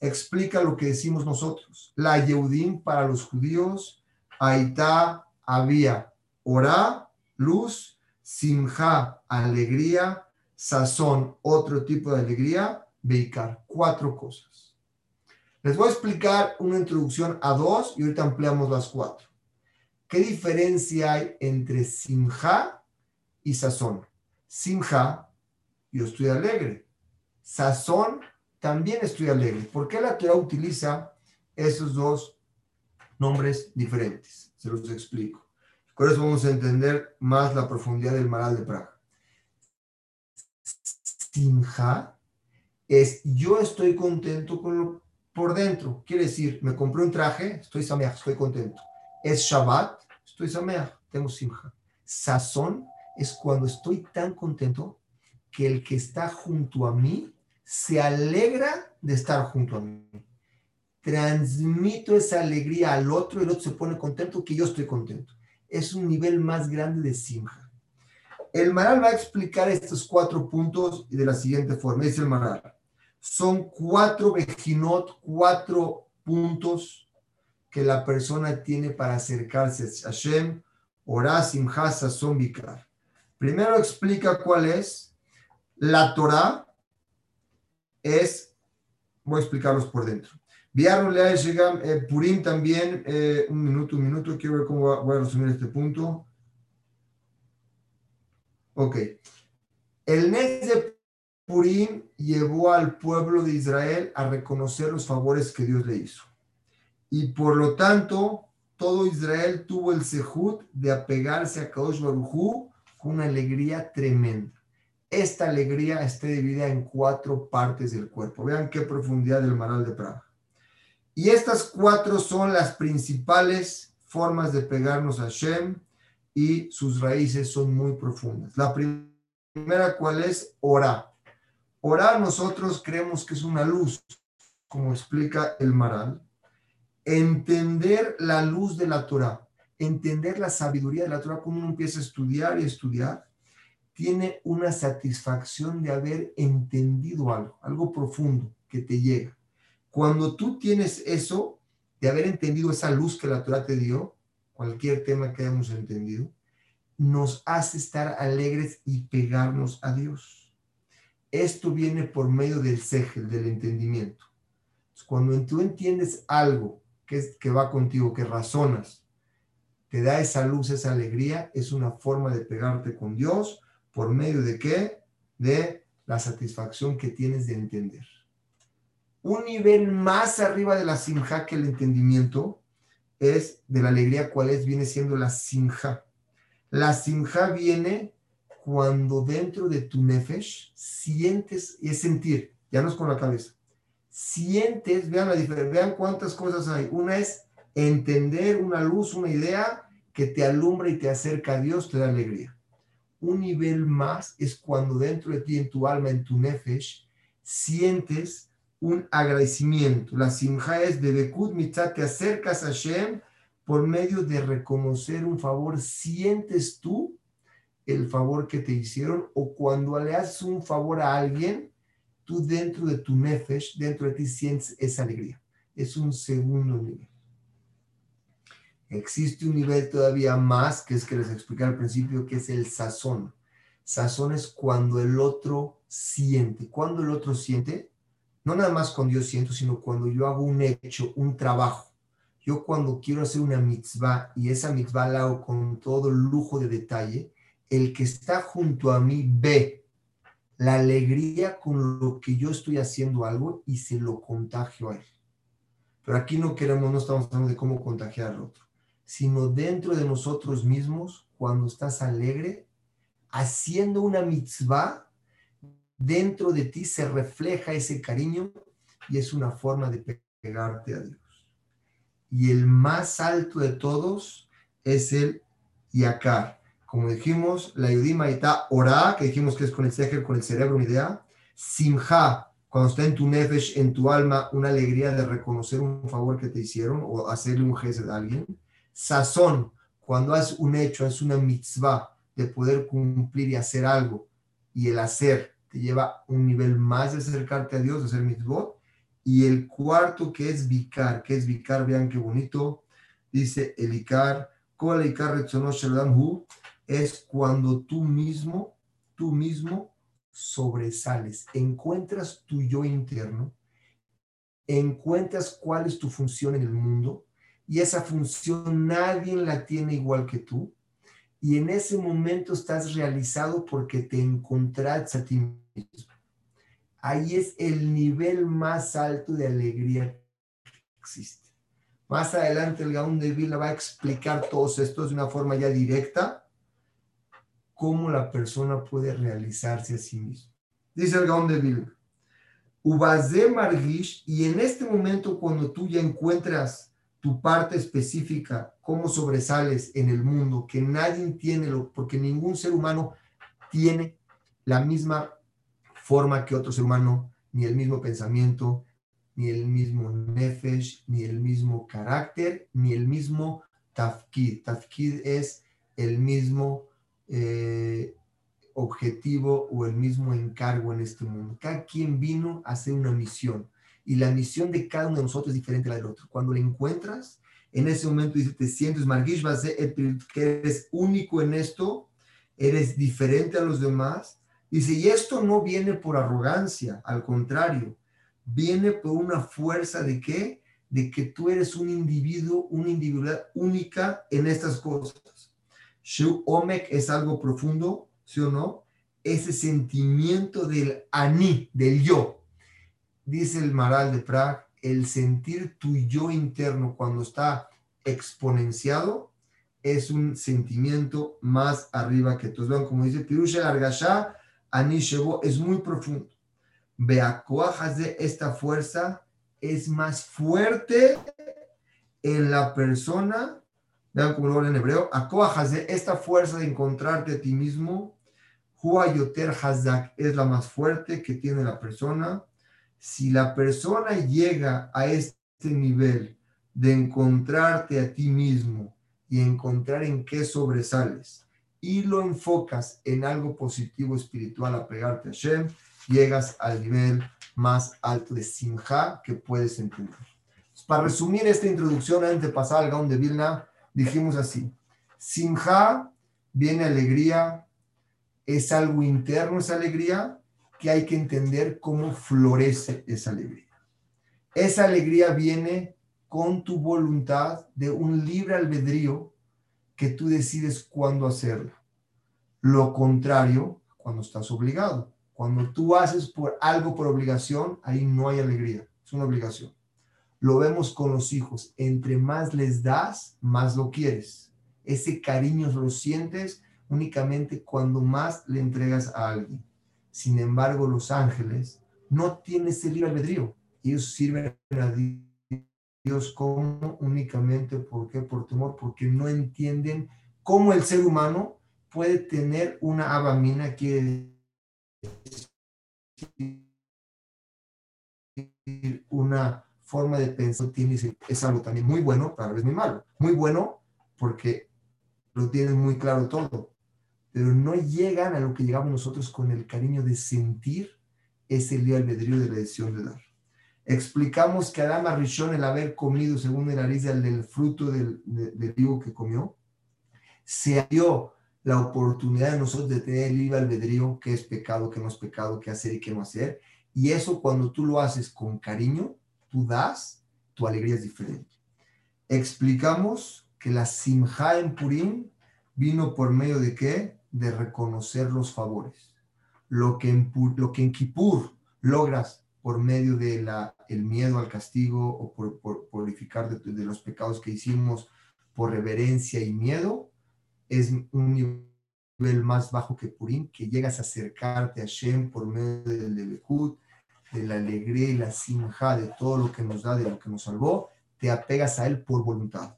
explica lo que decimos nosotros. La Yehudim para los judíos, Aitá, había Orá, luz, Simja, alegría, Sazón, otro tipo de alegría, Beikar, cuatro cosas. Les voy a explicar una introducción a dos y ahorita ampliamos las cuatro. ¿Qué diferencia hay entre Simja y Sazón? Simja, yo estoy alegre. Sazón, también estoy alegre. ¿Por qué la Torah utiliza esos dos nombres diferentes? Se los explico. Por eso vamos a entender más la profundidad del Maral de Praga. Simja es yo estoy contento con lo por dentro. Quiere decir, me compré un traje, estoy sameach, estoy contento. Es Shabbat, estoy sameach, tengo simja. Sazón es cuando estoy tan contento que el que está junto a mí se alegra de estar junto a mí. Transmito esa alegría al otro y el otro se pone contento que yo estoy contento. Es un nivel más grande de simja. El Maral va a explicar estos cuatro puntos de la siguiente forma. Dice el Maral son cuatro vejinot, cuatro puntos que la persona tiene para acercarse a Hashem, Orasim, Hasa, Zombikar. Primero explica cuál es. La Torah es, voy a explicarlos por dentro. Eh, Purim también, eh, un minuto, un minuto, quiero ver cómo voy a resumir este punto. Ok. El mes de Purim llevó al pueblo de Israel a reconocer los favores que Dios le hizo. Y por lo tanto, todo Israel tuvo el sehut de apegarse a Kadosh Baruj con una alegría tremenda. Esta alegría está dividida en cuatro partes del cuerpo. Vean qué profundidad del Maral de Praga. Y estas cuatro son las principales formas de pegarnos a Shem y sus raíces son muy profundas. La primera, ¿cuál es? Ora. Orar nosotros creemos que es una luz, como explica el Maral. Entender la luz de la Torah, entender la sabiduría de la Torah, cuando uno empieza a estudiar y estudiar, tiene una satisfacción de haber entendido algo, algo profundo que te llega. Cuando tú tienes eso, de haber entendido esa luz que la Torah te dio, cualquier tema que hayamos entendido, nos hace estar alegres y pegarnos a Dios. Esto viene por medio del segel, del entendimiento. Cuando tú entiendes algo que, es, que va contigo, que razonas, te da esa luz, esa alegría, es una forma de pegarte con Dios por medio de qué? De la satisfacción que tienes de entender. Un nivel más arriba de la simja que el entendimiento es de la alegría, ¿cuál es? Viene siendo la simja. La simja viene cuando dentro de tu nefesh sientes, y es sentir, ya no es con la cabeza, sientes, vean, la vean cuántas cosas hay. Una es entender una luz, una idea que te alumbra y te acerca a Dios, te da alegría. Un nivel más es cuando dentro de ti, en tu alma, en tu nefesh, sientes un agradecimiento. La simja es de Bekut Mitzah, te acercas a Hashem por medio de reconocer un favor, sientes tú el favor que te hicieron o cuando le haces un favor a alguien, tú dentro de tu nefesh, dentro de ti sientes esa alegría. Es un segundo nivel. Existe un nivel todavía más, que es que les expliqué al principio, que es el sazón. Sazón es cuando el otro siente. Cuando el otro siente, no nada más cuando yo siento, sino cuando yo hago un hecho, un trabajo. Yo cuando quiero hacer una mitzvah y esa mitzvah la hago con todo lujo de detalle, el que está junto a mí ve la alegría con lo que yo estoy haciendo algo y se lo contagio a él. Pero aquí no queremos, no estamos hablando de cómo contagiar al otro, sino dentro de nosotros mismos, cuando estás alegre, haciendo una mitzvah, dentro de ti se refleja ese cariño y es una forma de pegarte a Dios. Y el más alto de todos es el Yakar. Como dijimos, la Yudima está Ora, que dijimos que es con el Seher, con el cerebro, una idea. Simha, cuando está en tu nefesh, en tu alma, una alegría de reconocer un favor que te hicieron o hacerle un gesto a alguien. Sazón, cuando haces un hecho, es una mitzvah de poder cumplir y hacer algo. Y el hacer te lleva un nivel más de acercarte a Dios, de hacer mitzvot. Y el cuarto que es Vikar, que es Vikar, vean qué bonito, dice el Ikar, es cuando tú mismo, tú mismo sobresales, encuentras tu yo interno, encuentras cuál es tu función en el mundo y esa función nadie la tiene igual que tú y en ese momento estás realizado porque te encontraste a ti. Ahí es el nivel más alto de alegría que existe. Más adelante el Gaón de Vila va a explicar todos estos de una forma ya directa, cómo la persona puede realizarse a sí mismo. Dice el Gaón de Vilna, Ubazé Margish, y en este momento cuando tú ya encuentras tu parte específica, cómo sobresales en el mundo, que nadie tiene, porque ningún ser humano tiene la misma forma que otro ser humano, ni el mismo pensamiento, ni el mismo nefesh, ni el mismo carácter, ni el mismo tafkid. Tafkid es el mismo eh, objetivo o el mismo encargo en este mundo. Cada quien vino a hacer una misión y la misión de cada uno de nosotros es diferente a la del otro. Cuando la encuentras, en ese momento dice, te sientes, Margish, que eres único en esto, eres diferente a los demás. Dice, y esto no viene por arrogancia, al contrario, viene por una fuerza de qué? De que tú eres un individuo, una individualidad única en estas cosas. Shu Omek es algo profundo, ¿sí o no? Ese sentimiento del ani, del yo. Dice el Maral de Prague, el sentir tu yo interno cuando está exponenciado es un sentimiento más arriba que todos. Vean como dice Pirusha Argasha, Es muy profundo. Beacoajas de esta fuerza es más fuerte en la persona. Vean como lo en hebreo. Acoajas de esta fuerza de encontrarte a ti mismo. Huayoter Hazak es la más fuerte que tiene la persona. Si la persona llega a este nivel de encontrarte a ti mismo y encontrar en qué sobresales y lo enfocas en algo positivo espiritual a pegarte a Shem, llegas al nivel más alto de Simha que puedes entender. Para resumir esta introducción, antes de pasar al Gaon de Vilna, dijimos así: Simha viene alegría, es algo interno esa alegría, que hay que entender cómo florece esa alegría. Esa alegría viene con tu voluntad de un libre albedrío que tú decides cuándo hacerlo. Lo contrario, cuando estás obligado. Cuando tú haces por algo por obligación, ahí no hay alegría, es una obligación. Lo vemos con los hijos, entre más les das, más lo quieres. Ese cariño lo sientes únicamente cuando más le entregas a alguien. Sin embargo, los ángeles no tienen ese libre albedrío. Ellos sirven a Dios como únicamente porque por temor, porque no entienden cómo el ser humano puede tener una abamina que una forma de pensar tiene, es algo también muy bueno, pero a veces muy malo. Muy bueno porque lo tienen muy claro todo, pero no llegan a lo que llegamos nosotros con el cariño de sentir ese libre albedrío de la decisión de dar. Explicamos que Adama Rishon, el haber comido, según el Arisa, del fruto del, del, que comió, se dio la oportunidad de nosotros de tener el libre albedrío, qué es pecado, qué no es pecado, qué hacer y qué no hacer. Y eso cuando tú lo haces con cariño, tú das, tu alegría es diferente. Explicamos que la simja en Purim vino por medio de qué? De reconocer los favores. Lo que en, lo que en Kippur logras por medio de la, el miedo al castigo o por, por purificar de, de los pecados que hicimos por reverencia y miedo, es un nivel más bajo que Purim, que llegas a acercarte a Shem por medio del Debekut, de la alegría y la simja, de todo lo que nos da, de lo que nos salvó, te apegas a Él por voluntad.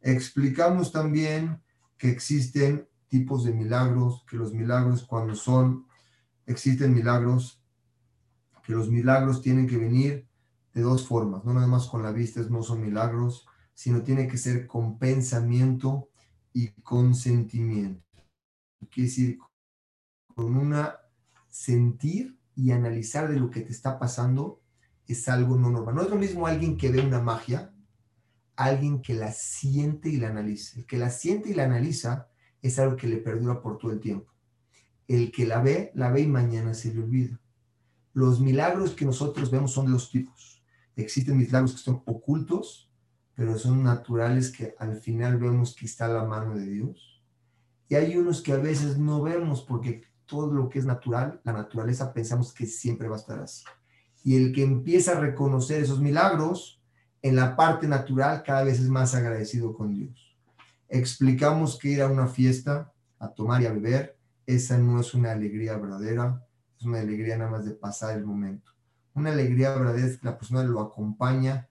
Explicamos también que existen tipos de milagros, que los milagros cuando son, existen milagros, que los milagros tienen que venir de dos formas, no nada más con la vista no son milagros, sino tiene que ser con pensamiento y con sentimiento. Quiere decir, con una sentir y analizar de lo que te está pasando es algo no normal. No es lo mismo alguien que ve una magia, alguien que la siente y la analiza. El que la siente y la analiza es algo que le perdura por todo el tiempo. El que la ve, la ve y mañana se le olvida. Los milagros que nosotros vemos son de dos tipos. Existen milagros que son ocultos, pero son naturales que al final vemos que está la mano de Dios. Y hay unos que a veces no vemos porque todo lo que es natural, la naturaleza pensamos que siempre va a estar así. Y el que empieza a reconocer esos milagros en la parte natural cada vez es más agradecido con Dios. Explicamos que ir a una fiesta, a tomar y a beber, esa no es una alegría verdadera, es una alegría nada más de pasar el momento. Una alegría verdadera es que la persona lo acompaña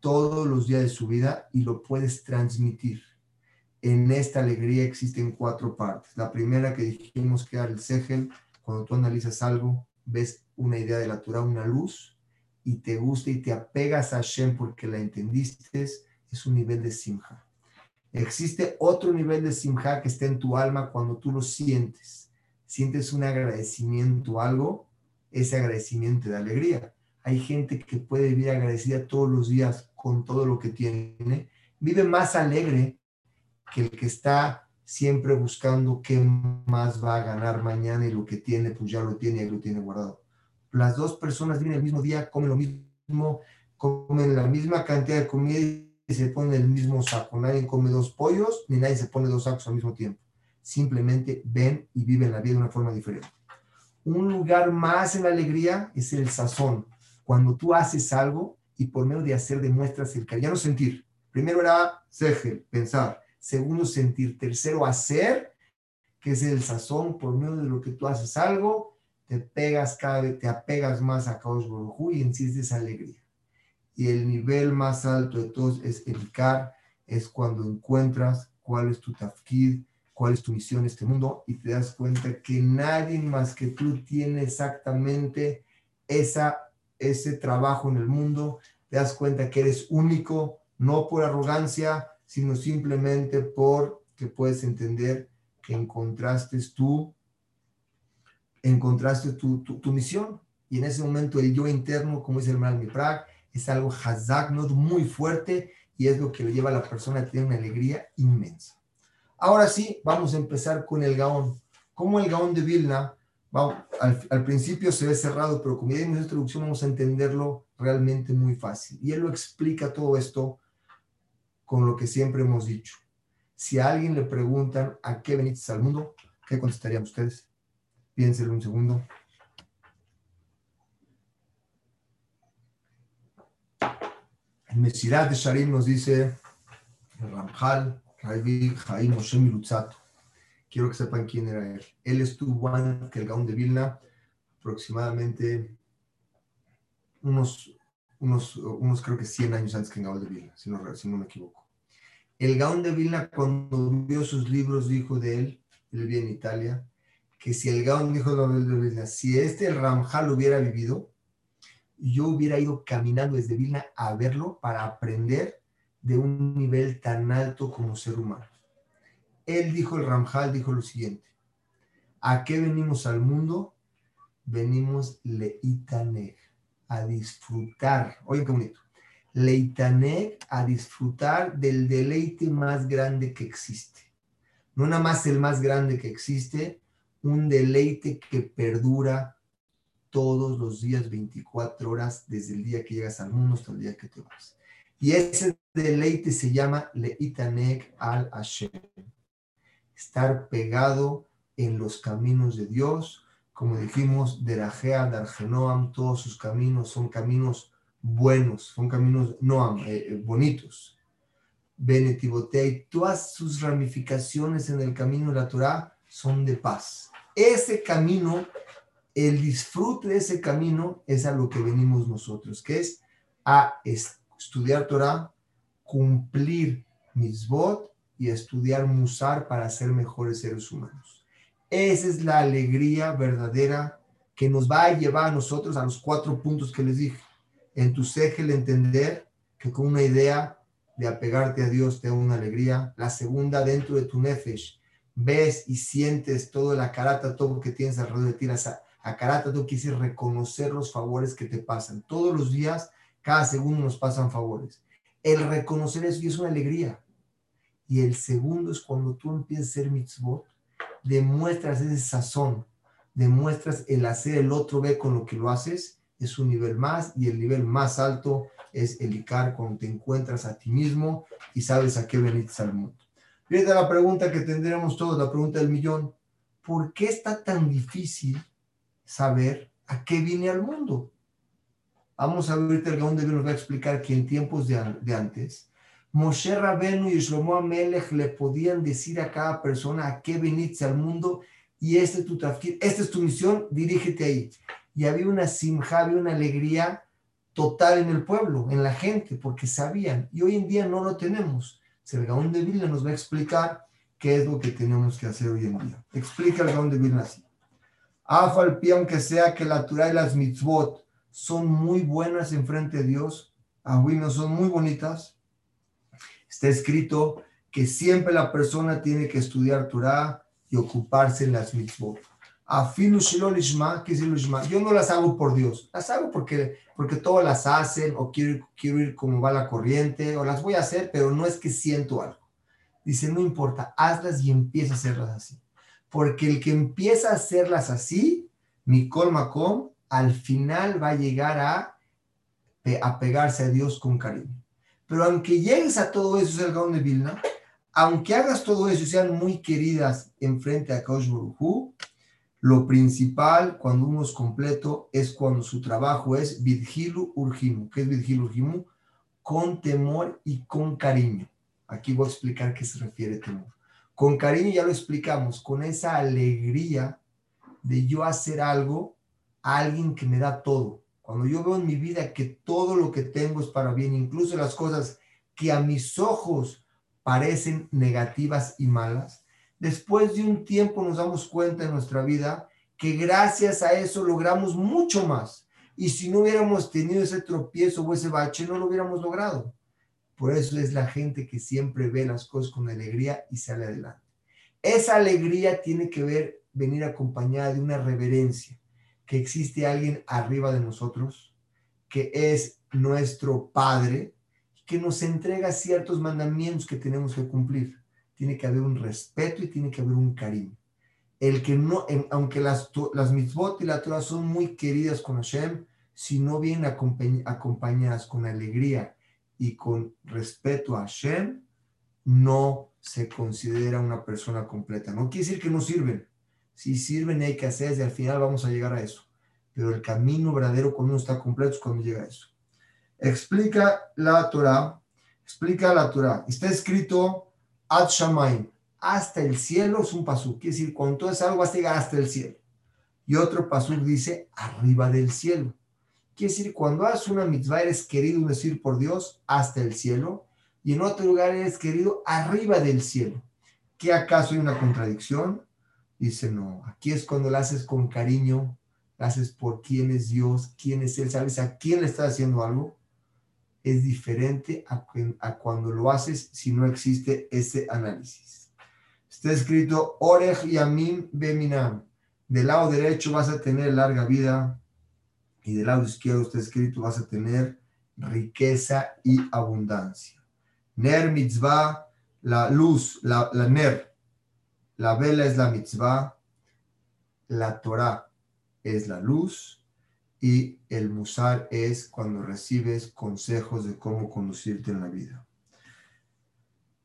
todos los días de su vida y lo puedes transmitir en esta alegría existen cuatro partes. La primera que dijimos que era el segel, cuando tú analizas algo, ves una idea de la Torah, una luz, y te gusta y te apegas a Hashem porque la entendiste, es un nivel de simja. Existe otro nivel de simja que está en tu alma cuando tú lo sientes. Sientes un agradecimiento a algo, ese agradecimiento de alegría. Hay gente que puede vivir agradecida todos los días con todo lo que tiene. Vive más alegre que el que está siempre buscando qué más va a ganar mañana y lo que tiene, pues ya lo tiene y lo tiene guardado. Las dos personas vienen el mismo día, comen lo mismo, comen la misma cantidad de comida y se ponen el mismo saco. Nadie come dos pollos ni nadie se pone dos sacos al mismo tiempo. Simplemente ven y viven la vida de una forma diferente. Un lugar más en la alegría es el sazón. Cuando tú haces algo y por medio de hacer demuestras el cariño, no sentir. Primero era segel, pensar segundo sentir, tercero hacer, que es el sazón por medio de lo que tú haces algo, te pegas cada vez, te apegas más a Kaush Baruj y en sí es alegría. Y el nivel más alto de todos es edicar, es cuando encuentras cuál es tu tafkid, cuál es tu misión en este mundo y te das cuenta que nadie más que tú tiene exactamente esa, ese trabajo en el mundo, te das cuenta que eres único, no por arrogancia, sino simplemente porque puedes entender que encontraste tú, encontraste tu, tu, misión. Y en ese momento el yo interno, como dice el Mal Miprag, es algo hazak, muy fuerte y es lo que le lleva a la persona a tener una alegría inmensa. Ahora sí, vamos a empezar con el Gaón. Como el Gaón de Vilna, al, al, principio se ve cerrado, pero como ya dimos introducción, vamos a entenderlo realmente muy fácil. Y él lo explica todo esto con lo que siempre hemos dicho. Si a alguien le preguntan a qué veniste al mundo, ¿qué contestarían ustedes? Piénsenlo un segundo. El Mesirat de Sharim nos dice, Ramjal, Ravi, Jaim, Moshe. Quiero que sepan quién era él. Él estuvo antes que el Gaón de Vilna, aproximadamente unos, unos, unos creo que 100 años antes que el Gaón de Vilna, si no, si no me equivoco. El Gaón de Vilna, cuando vio sus libros, dijo de él, él vivía en Italia, que si el Gaón dijo de Vilna, si este Ramjal hubiera vivido, yo hubiera ido caminando desde Vilna a verlo para aprender de un nivel tan alto como ser humano. Él dijo, el Ramjal dijo lo siguiente, ¿a qué venimos al mundo? Venimos leitaner, a disfrutar. Oigan qué bonito leitané a disfrutar del deleite más grande que existe. No nada más el más grande que existe, un deleite que perdura todos los días, 24 horas, desde el día que llegas al mundo hasta el día que te vas. Y ese deleite se llama Leitanek al Hashem. Estar pegado en los caminos de Dios, como dijimos, Derajea, Dargenoam, todos sus caminos son caminos buenos, son caminos no eh, eh, bonitos. Benetibotei, todas sus ramificaciones en el camino de la Torah son de paz. Ese camino, el disfrute de ese camino es a lo que venimos nosotros, que es a estudiar Torah, cumplir mitzvot y estudiar musar para ser mejores seres humanos. Esa es la alegría verdadera que nos va a llevar a nosotros a los cuatro puntos que les dije. En tu el entender que con una idea de apegarte a Dios te da una alegría. La segunda, dentro de tu nefesh, ves y sientes todo la carata, todo que tienes alrededor de ti. La, carata, tú quieres reconocer los favores que te pasan. Todos los días, cada segundo nos pasan favores. El reconocer eso es una alegría. Y el segundo es cuando tú empiezas a hacer mitzvot, demuestras ese sazón, demuestras el hacer el otro ve con lo que lo haces, es un nivel más y el nivel más alto es el Icar cuando te encuentras a ti mismo y sabes a qué veniste al mundo. Fíjate la pregunta que tendríamos todos, la pregunta del millón. ¿Por qué está tan difícil saber a qué vine al mundo? Vamos a ver el Gaón de nos va a explicar que en tiempos de, antes, Moshe Rabenu y Shlomo Amelech le podían decir a cada persona a qué veniste al mundo y este esta es tu misión, dirígete ahí. Y había una simja, había una alegría total en el pueblo, en la gente, porque sabían. Y hoy en día no lo tenemos. El Gaón de Vilna nos va a explicar qué es lo que tenemos que hacer hoy en día. Explica el Gaón de Vilna así. Afalpi, aunque sea que la Torah y las mitzvot son muy buenas en frente de Dios, no son muy bonitas, está escrito que siempre la persona tiene que estudiar Torah y ocuparse en las mitzvot. Yo no las hago por Dios, las hago porque, porque todas las hacen o quiero, quiero ir como va la corriente o las voy a hacer, pero no es que siento algo. Dice, no importa, hazlas y empieza a hacerlas así. Porque el que empieza a hacerlas así, mi colmacom, al final va a llegar a, a pegarse a Dios con cariño. Pero aunque llegues a todo eso, es el Gaón de Vilna, aunque hagas todo eso y sean muy queridas enfrente a Kaush lo principal cuando uno es completo es cuando su trabajo es vidgilu urgimu. ¿Qué es vidgilu urgimu? Con temor y con cariño. Aquí voy a explicar qué se refiere temor. Con cariño ya lo explicamos, con esa alegría de yo hacer algo a alguien que me da todo. Cuando yo veo en mi vida que todo lo que tengo es para bien, incluso las cosas que a mis ojos parecen negativas y malas, después de un tiempo nos damos cuenta en nuestra vida que gracias a eso logramos mucho más. Y si no hubiéramos tenido ese tropiezo o ese bache, no lo hubiéramos logrado. Por eso es la gente que siempre ve las cosas con alegría y sale adelante. Esa alegría tiene que ver, venir acompañada de una reverencia, que existe alguien arriba de nosotros, que es nuestro Padre, que nos entrega ciertos mandamientos que tenemos que cumplir tiene que haber un respeto y tiene que haber un cariño. El que no, aunque las, las mitzvot y la Torah son muy queridas con Hashem, si no vienen acompañadas con alegría y con respeto a Hashem, no se considera una persona completa. No quiere decir que no sirven. Si sirven hay que hacer y al final vamos a llegar a eso. Pero el camino verdadero cuando uno está completo es cuando llega a eso. Explica la Torah, explica la Torah. Está escrito Ad Shamaim, hasta el cielo es un pasuk. Quiere decir, cuando todo es algo vas llegar hasta el cielo. Y otro pasuk dice, arriba del cielo. Quiere decir, cuando haces una mitzvah eres querido, decir, por Dios, hasta el cielo. Y en otro lugar eres querido, arriba del cielo. ¿Qué acaso hay una contradicción? Dice, no, aquí es cuando lo haces con cariño, lo haces por quién es Dios, quién es Él, sabes a quién le estás haciendo algo es diferente a, cuando lo haces si no existe ese análisis. Está escrito Orej Yamim Beminam. Del lado derecho vas a tener larga vida y del lado izquierdo está escrito vas a tener riqueza y abundancia. Ner mitzvah, la luz, la, la ner, la vela es la mitzvah, la Torah es la luz y el musar es cuando recibes consejos de cómo conducirte en la vida.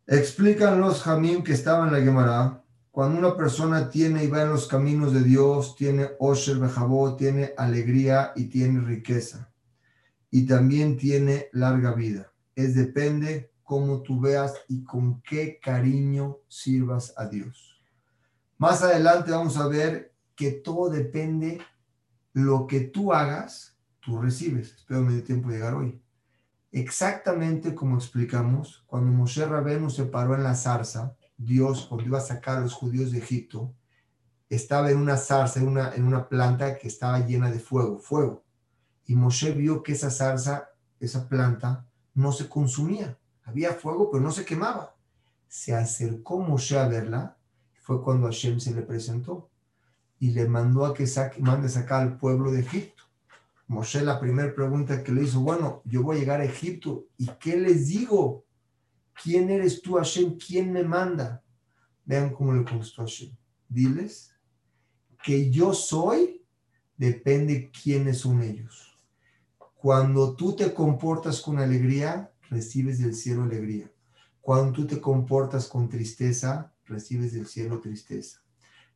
Explican los jamim que estaban en la Gemara, cuando una persona tiene y va en los caminos de Dios, tiene osher bejabó, tiene alegría y tiene riqueza. Y también tiene larga vida. Es depende cómo tú veas y con qué cariño sirvas a Dios. Más adelante vamos a ver que todo depende lo que tú hagas, tú recibes. Espero me dé tiempo de llegar hoy. Exactamente como explicamos, cuando Moshe Rabenu se paró en la zarza, Dios, cuando iba a sacar a los judíos de Egipto, estaba en una zarza, en una, en una planta que estaba llena de fuego, fuego. Y Moshe vio que esa zarza, esa planta, no se consumía. Había fuego, pero no se quemaba. Se acercó Moshe a verla, fue cuando Hashem se le presentó y le mandó a que saque, mande sacar al pueblo de Egipto. Moshe la primera pregunta que le hizo, bueno, yo voy a llegar a Egipto y ¿qué les digo? ¿Quién eres tú, Hashem? ¿Quién me manda? Vean cómo le contestó Hashem. Diles que yo soy, depende quiénes son ellos. Cuando tú te comportas con alegría, recibes del cielo alegría. Cuando tú te comportas con tristeza, recibes del cielo tristeza.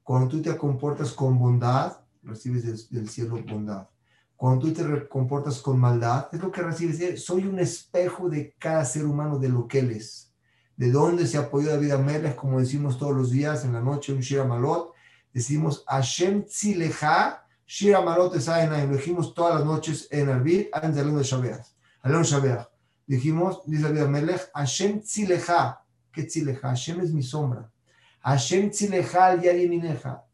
Cuando tú te comportas con bondad, recibes del, cielo bondad. Cuando tú te comportas con maldad, es lo que recibes. Soy un espejo de cada ser humano de lo que él es. De dónde se apoyó David Amelech, como decimos todos los días en la noche, un Shira Malot. Decimos Hashem Tzilecha, Shira Malot Esaena, lo dijimos todas las noches en Arbit, antes de Shabeach. Alon Shabeach. Dijimos, dice David Amelech, Hashem Tzilecha. ¿Qué Tzilecha? Hashem es mi sombra. Hashem Tzilejal.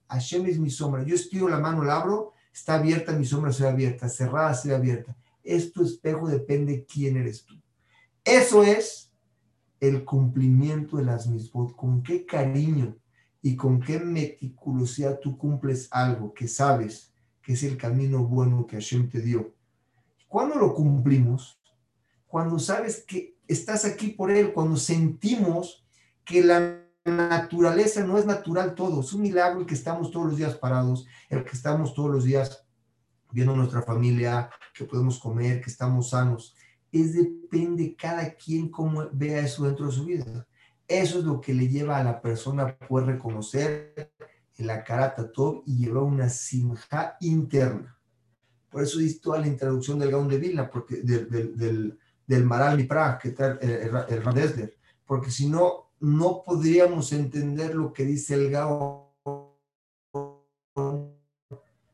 Hashem es mi sombra. Yo estiro la mano, la abro, está abierta, mi sombra se ve abierta, cerrada se ve abierta. Es tu espejo, depende quién eres tú. Eso es el cumplimiento de las misbot. Con qué cariño y con qué meticulosidad tú cumples algo que sabes que es el camino bueno que Hashem te dio. ¿Cuándo lo cumplimos? Cuando sabes que estás aquí por Él, cuando sentimos que la naturaleza no es natural todo, es un milagro el que estamos todos los días parados, el que estamos todos los días viendo nuestra familia, que podemos comer, que estamos sanos. Es depende cada quien cómo vea eso dentro de su vida. Eso es lo que le lleva a la persona a poder reconocer el akarata todo y llevar una simja interna. Por eso dice toda la introducción del Gaón de Vilna, porque del, del, del, Maral Mipra, que el, el, el porque si no, no podríamos entender lo que dice el Gao,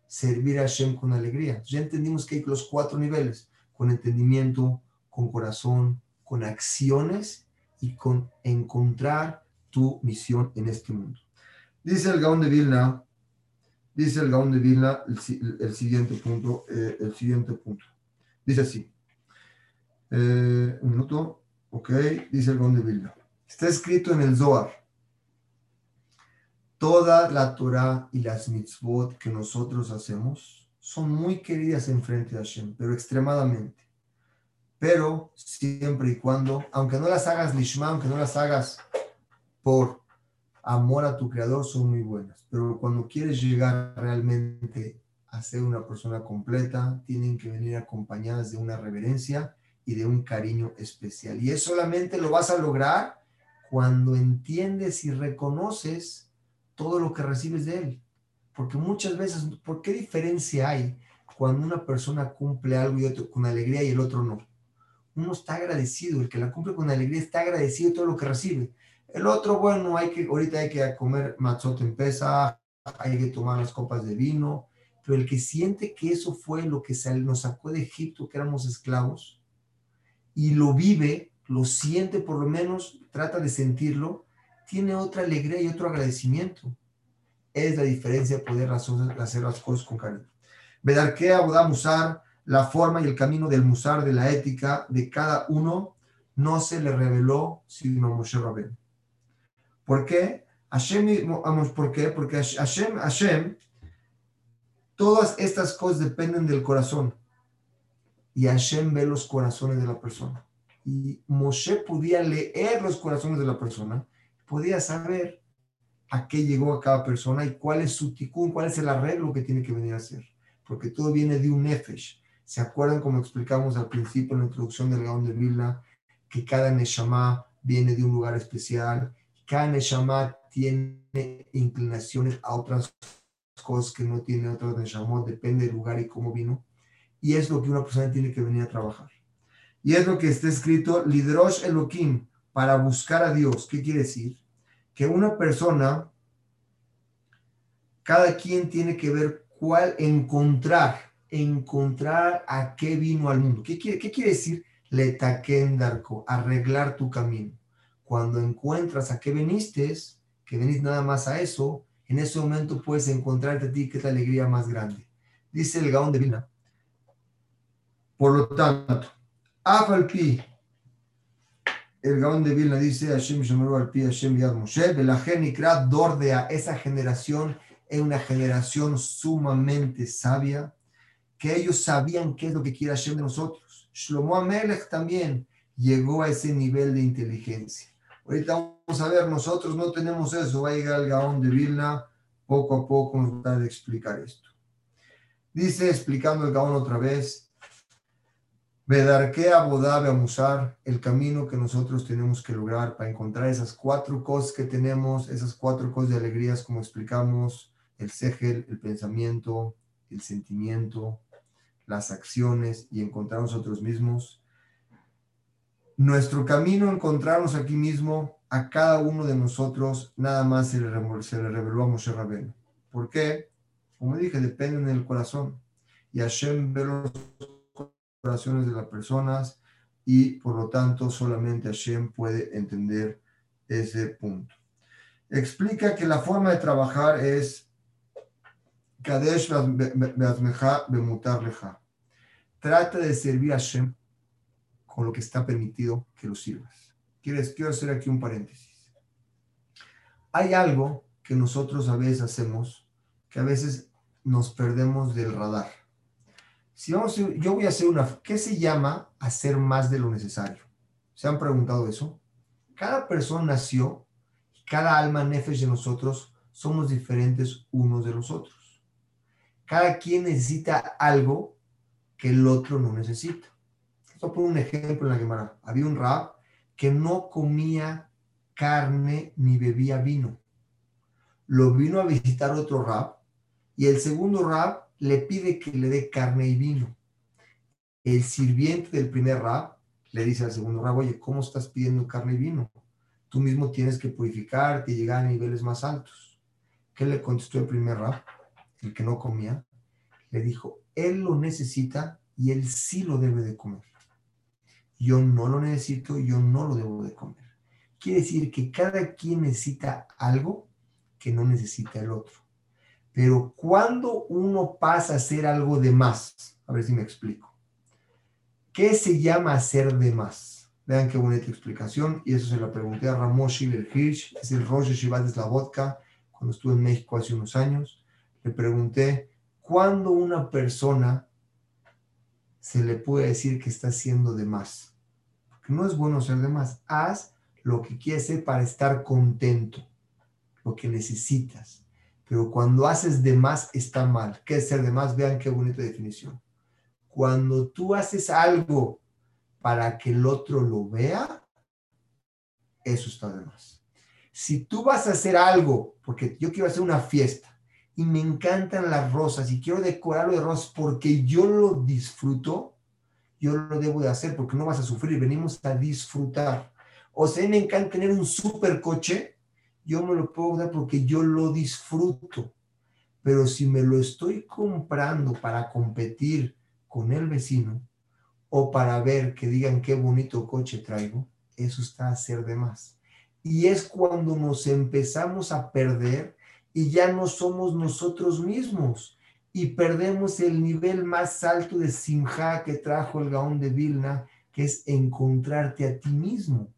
servir a Hashem con alegría. Ya entendimos que hay los cuatro niveles, con entendimiento, con corazón, con acciones y con encontrar tu misión en este mundo. Dice el Gaón de Vilna, dice el Gaón de Vilna el, siguiente punto, eh, el siguiente punto. Dice así, eh, un minuto, ok, dice el Gaón de Vilna. Está escrito en el Zohar. Toda la Torah y las mitzvot que nosotros hacemos son muy queridas en frente a Hashem, pero extremadamente. Pero siempre y cuando, aunque no las hagas lishma, aunque no las hagas por amor a tu creador, son muy buenas. Pero cuando quieres llegar realmente a ser una persona completa, tienen que venir acompañadas de una reverencia y de un cariño especial. Y eso solamente lo vas a lograr cuando entiendes y reconoces todo lo que recibes de Él. Porque muchas veces, ¿por qué diferencia hay cuando una persona cumple algo y otro, con alegría y el otro no? Uno está agradecido, el que la cumple con alegría está agradecido de todo lo que recibe. El otro, bueno, hay que, ahorita hay que comer matzot en pesa, hay que tomar las copas de vino, pero el que siente que eso fue lo que nos sacó de Egipto, que éramos esclavos, y lo vive, lo siente por lo menos, trata de sentirlo, tiene otra alegría y otro agradecimiento. Es la diferencia de poder hacer las cosas con cariño. Bedarkea Abodá Musar, la forma y el camino del Musar, de la ética de cada uno, no se le reveló sino a Moshe Rabén. ¿Por qué? Hashem. Porque Hashem, Hashem, todas estas cosas dependen del corazón. Y Hashem ve los corazones de la persona y Moshe podía leer los corazones de la persona, podía saber a qué llegó a cada persona y cuál es su tikkun, cuál es el arreglo que tiene que venir a hacer, porque todo viene de un nefesh. ¿Se acuerdan como explicamos al principio en la introducción del Gaón de Vilna, que cada neshama viene de un lugar especial, cada neshama tiene inclinaciones a otras cosas que no tiene otros neshamot, depende del lugar y cómo vino, y es lo que una persona tiene que venir a trabajar. Y es lo que está escrito, Lidrosh Elohim, para buscar a Dios. ¿Qué quiere decir? Que una persona Cada quien tiene que ver cuál encontrar, encontrar a qué vino al mundo. ¿Qué quiere, qué quiere decir? Le darko, arreglar tu camino. Cuando encuentras a qué viniste, que venís nada más a eso, en ese momento puedes encontrarte a ti que es la alegría más grande. Dice el Gaón de Vilna. Por lo tanto, Afalpi, el Gaón de Vilna dice, Hashem Shomeru Alpi, Hashem Yad Moshe, Belajen Ikrat Dordea, esa generación es una generación sumamente sabia, que ellos sabían qué es lo que quiere Hashem de nosotros. Shlomo Amelech también llegó a ese nivel de inteligencia. Ahorita vamos a ver, nosotros no tenemos eso, va a llegar el Gaón de Vilna, poco a poco nos va a explicar esto. Dice, explicando el Gaón otra vez, Vedarque Abodabe Amusar, el camino que nosotros tenemos que lograr para encontrar esas cuatro cosas que tenemos, esas cuatro cosas de alegrías, como explicamos, el segel, el pensamiento, el sentimiento, las acciones y encontrar nosotros mismos. Nuestro camino, encontrarnos aquí mismo, a cada uno de nosotros, nada más se le, se le reveló a Moshe Rabén. ¿Por qué? Como dije, depende del corazón. Y Hashem ve los de las personas y por lo tanto solamente Hashem puede entender ese punto. Explica que la forma de trabajar es Kadesh Trata de servir a Hashem con lo que está permitido que lo sirvas. Quiero hacer aquí un paréntesis. Hay algo que nosotros a veces hacemos que a veces nos perdemos del radar. Si vamos yo voy a hacer una, ¿qué se llama hacer más de lo necesario? ¿Se han preguntado eso? Cada persona nació, cada alma nefesh de nosotros somos diferentes unos de los otros. Cada quien necesita algo que el otro no necesita. Esto por un ejemplo en la Gemara. Había un rab que no comía carne ni bebía vino. Lo vino a visitar otro rab y el segundo rab le pide que le dé carne y vino. El sirviente del primer rab le dice al segundo rab, oye, ¿cómo estás pidiendo carne y vino? Tú mismo tienes que purificarte y llegar a niveles más altos. ¿Qué le contestó el primer rab? El que no comía. Le dijo, él lo necesita y él sí lo debe de comer. Yo no lo necesito, yo no lo debo de comer. Quiere decir que cada quien necesita algo que no necesita el otro. Pero cuando uno pasa a hacer algo de más, a ver si me explico. ¿Qué se llama hacer de más? Vean qué bonita explicación. Y eso se lo pregunté a Ramoshi el Hirsch, es el Rosh Shivat de vodka, cuando estuve en México hace unos años. Le pregunté, ¿cuándo una persona se le puede decir que está haciendo de más? Porque no es bueno hacer de más. Haz lo que quieres hacer para estar contento, lo que necesitas pero cuando haces de más está mal. ¿Qué es ser de más? Vean qué bonita definición. Cuando tú haces algo para que el otro lo vea, eso está de más. Si tú vas a hacer algo, porque yo quiero hacer una fiesta y me encantan las rosas y quiero decorarlo de rosas porque yo lo disfruto, yo lo debo de hacer porque no vas a sufrir, venimos a disfrutar. O sea, me encanta tener un super coche, yo me lo puedo dar porque yo lo disfruto. Pero si me lo estoy comprando para competir con el vecino o para ver que digan qué bonito coche traigo, eso está a ser de más. Y es cuando nos empezamos a perder y ya no somos nosotros mismos y perdemos el nivel más alto de simja que trajo el Gaón de Vilna, que es encontrarte a ti mismo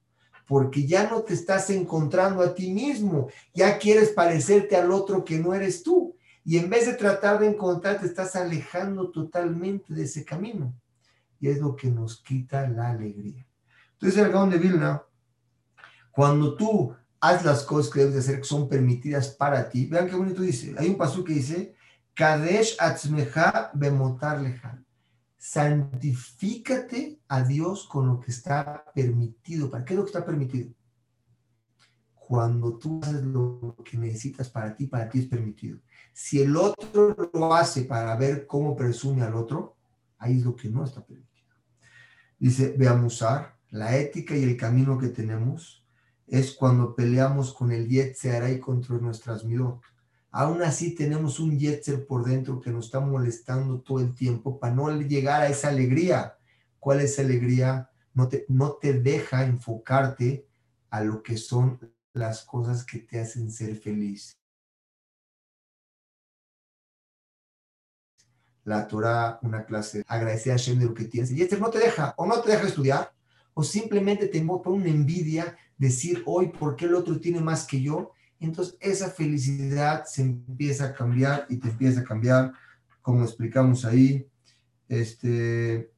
porque ya no te estás encontrando a ti mismo, ya quieres parecerte al otro que no eres tú. Y en vez de tratar de encontrar, te estás alejando totalmente de ese camino. Y es lo que nos quita la alegría. Entonces, el Gaón de Vilna, cuando tú haz las cosas que debes de hacer, que son permitidas para ti, vean qué bonito dice. Hay un paso que dice, Kadesh atzmeja bemotar santifícate a Dios con lo que está permitido. ¿Para qué es lo que está permitido? Cuando tú haces lo que necesitas para ti, para ti es permitido. Si el otro lo hace para ver cómo presume al otro, ahí es lo que no está permitido. Dice, veamos la ética y el camino que tenemos es cuando peleamos con el Yetzeara y contra nuestras midot. Aún así tenemos un yetzer por dentro que nos está molestando todo el tiempo para no llegar a esa alegría. ¿Cuál es esa alegría? No te, no te deja enfocarte a lo que son las cosas que te hacen ser feliz. La Torah, una clase, agradecer a Hashem de lo que tienes. Y este no te deja, o no te deja estudiar, o simplemente te pone una envidia, decir hoy por qué el otro tiene más que yo. Entonces esa felicidad se empieza a cambiar y te empieza a cambiar, como explicamos ahí. Este,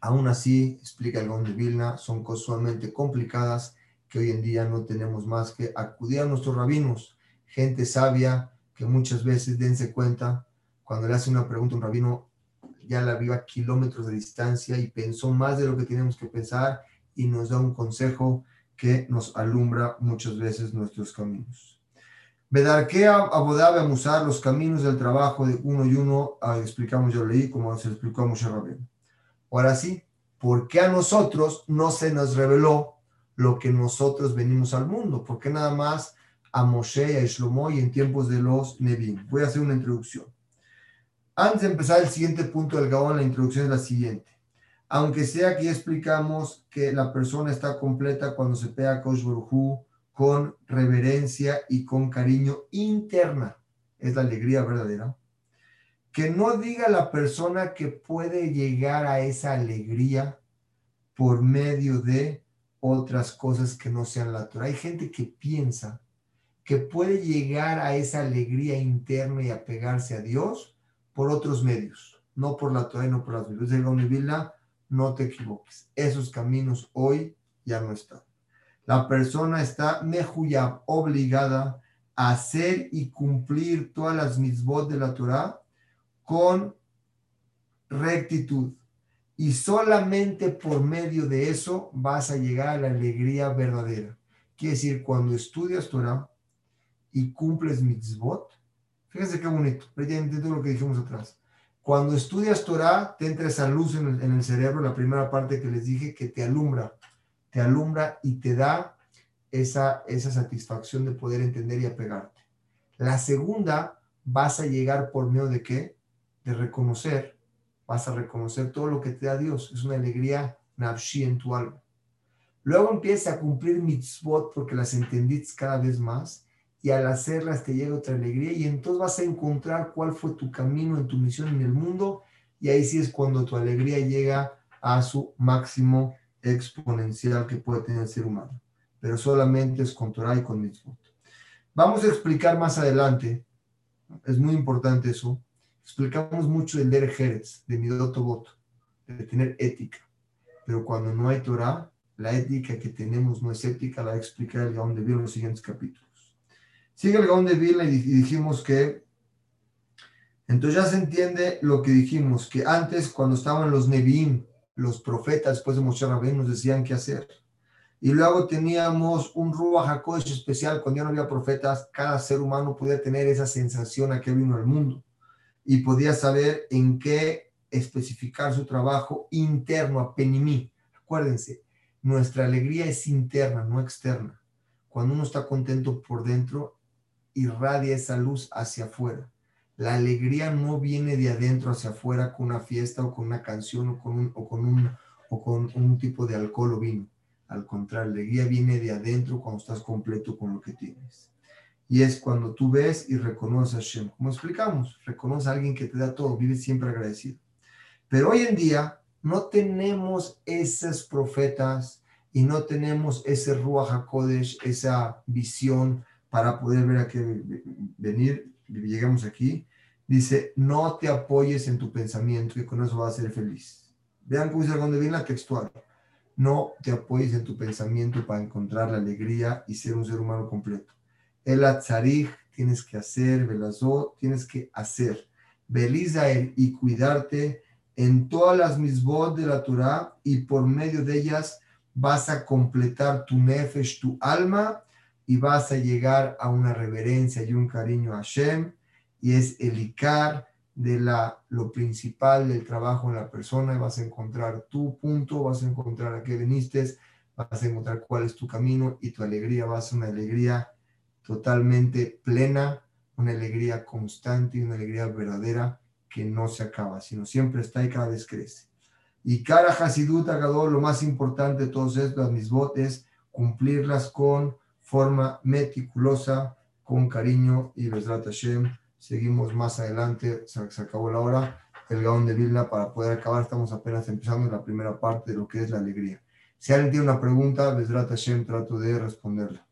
aún así, explica el Gon de Vilna, son cosas sumamente complicadas que hoy en día no tenemos más que acudir a nuestros rabinos, gente sabia que muchas veces dense cuenta, cuando le hace una pregunta a un rabino, ya la vio a kilómetros de distancia y pensó más de lo que tenemos que pensar y nos da un consejo que nos alumbra muchas veces nuestros caminos. Bedarkea Abodabe Musar, los caminos del trabajo de uno y uno, ah, explicamos, yo leí como se explicó a Moshe Rabén. Ahora sí, ¿por qué a nosotros no se nos reveló lo que nosotros venimos al mundo, porque nada más a Moshe, a Shlomo y en tiempos de los Nevim. Voy a hacer una introducción. Antes de empezar el siguiente punto del Gabón, la introducción es la siguiente. Aunque sea ya explicamos que la persona está completa cuando se pega a Kosh con reverencia y con cariño interna, es la alegría verdadera. Que no diga la persona que puede llegar a esa alegría por medio de otras cosas que no sean la Torah. Hay gente que piensa que puede llegar a esa alegría interna y apegarse a Dios por otros medios, no por la Torah y no por las virtudes de no te equivoques. Esos caminos hoy ya no están. La persona está mejuyab, obligada a hacer y cumplir todas las mitzvot de la Torah con rectitud, y solamente por medio de eso vas a llegar a la alegría verdadera. Quiere decir, cuando estudias Torah y cumples mitzvot, fíjense qué bonito, todo lo que dijimos atrás. Cuando estudias Torah, te entra esa luz en el, cerebro, la primera parte que les dije, que te alumbra, te alumbra y te da esa, esa satisfacción de poder entender y apegarte. La segunda, vas a llegar por medio de qué? De reconocer vas a reconocer todo lo que te da Dios. Es una alegría nafshi en tu alma. Luego empieza a cumplir mitzvot porque las entendís cada vez más y al hacerlas te llega otra alegría y entonces vas a encontrar cuál fue tu camino en tu misión en el mundo y ahí sí es cuando tu alegría llega a su máximo exponencial que puede tener el ser humano. Pero solamente es con Torah y con mitzvot. Vamos a explicar más adelante, es muy importante eso, Explicamos mucho del Der Jerez, de Midot de tener ética. Pero cuando no hay Torah, la ética que tenemos no es ética, la explica el Gaón de Vilna en los siguientes capítulos. Sigue el Gaón de Vilna y dijimos que, entonces ya se entiende lo que dijimos, que antes cuando estaban los Nevi'im, los profetas, después de Moshe Rabén, nos decían qué hacer. Y luego teníamos un Ruach HaKodesh especial, cuando ya no había profetas, cada ser humano podía tener esa sensación a que vino al mundo y podía saber en qué especificar su trabajo interno, a penimí. Acuérdense, nuestra alegría es interna, no externa. Cuando uno está contento por dentro, irradia esa luz hacia afuera. La alegría no viene de adentro hacia afuera con una fiesta o con una canción o con un, o con un, o con un tipo de alcohol o vino. Al contrario, la alegría viene de adentro cuando estás completo con lo que tienes. Y es cuando tú ves y reconoces a Hashem. Como explicamos, reconoce a alguien que te da todo, vive siempre agradecido. Pero hoy en día no tenemos esos profetas y no tenemos ese Ruach HaKodesh, esa visión para poder ver a qué venir. Llegamos aquí. Dice, no te apoyes en tu pensamiento y con eso vas a ser feliz. Vean cómo dice donde viene la textual. No te apoyes en tu pensamiento para encontrar la alegría y ser un ser humano completo el atzarij tienes que hacer, velazó tienes que hacer. Belizael y cuidarte en todas las misbot de la Torah y por medio de ellas vas a completar tu nefesh, tu alma, y vas a llegar a una reverencia y un cariño a Hashem, y es el icar de la, lo principal del trabajo en la persona, vas a encontrar tu punto, vas a encontrar a qué viniste, vas a encontrar cuál es tu camino, y tu alegría va a ser una alegría totalmente plena, una alegría constante y una alegría verdadera que no se acaba, sino siempre está y cada vez crece. Y cara Hasidut Agadol, lo más importante de todos estos misbot es cumplirlas con forma meticulosa, con cariño y Besrat Hashem. Seguimos más adelante, se, acabó la hora, el Gaón de Vilna para poder acabar. Estamos apenas empezando la primera parte de lo que es la alegría. Si alguien tiene una pregunta, Besrat Hashem, trato de responderla.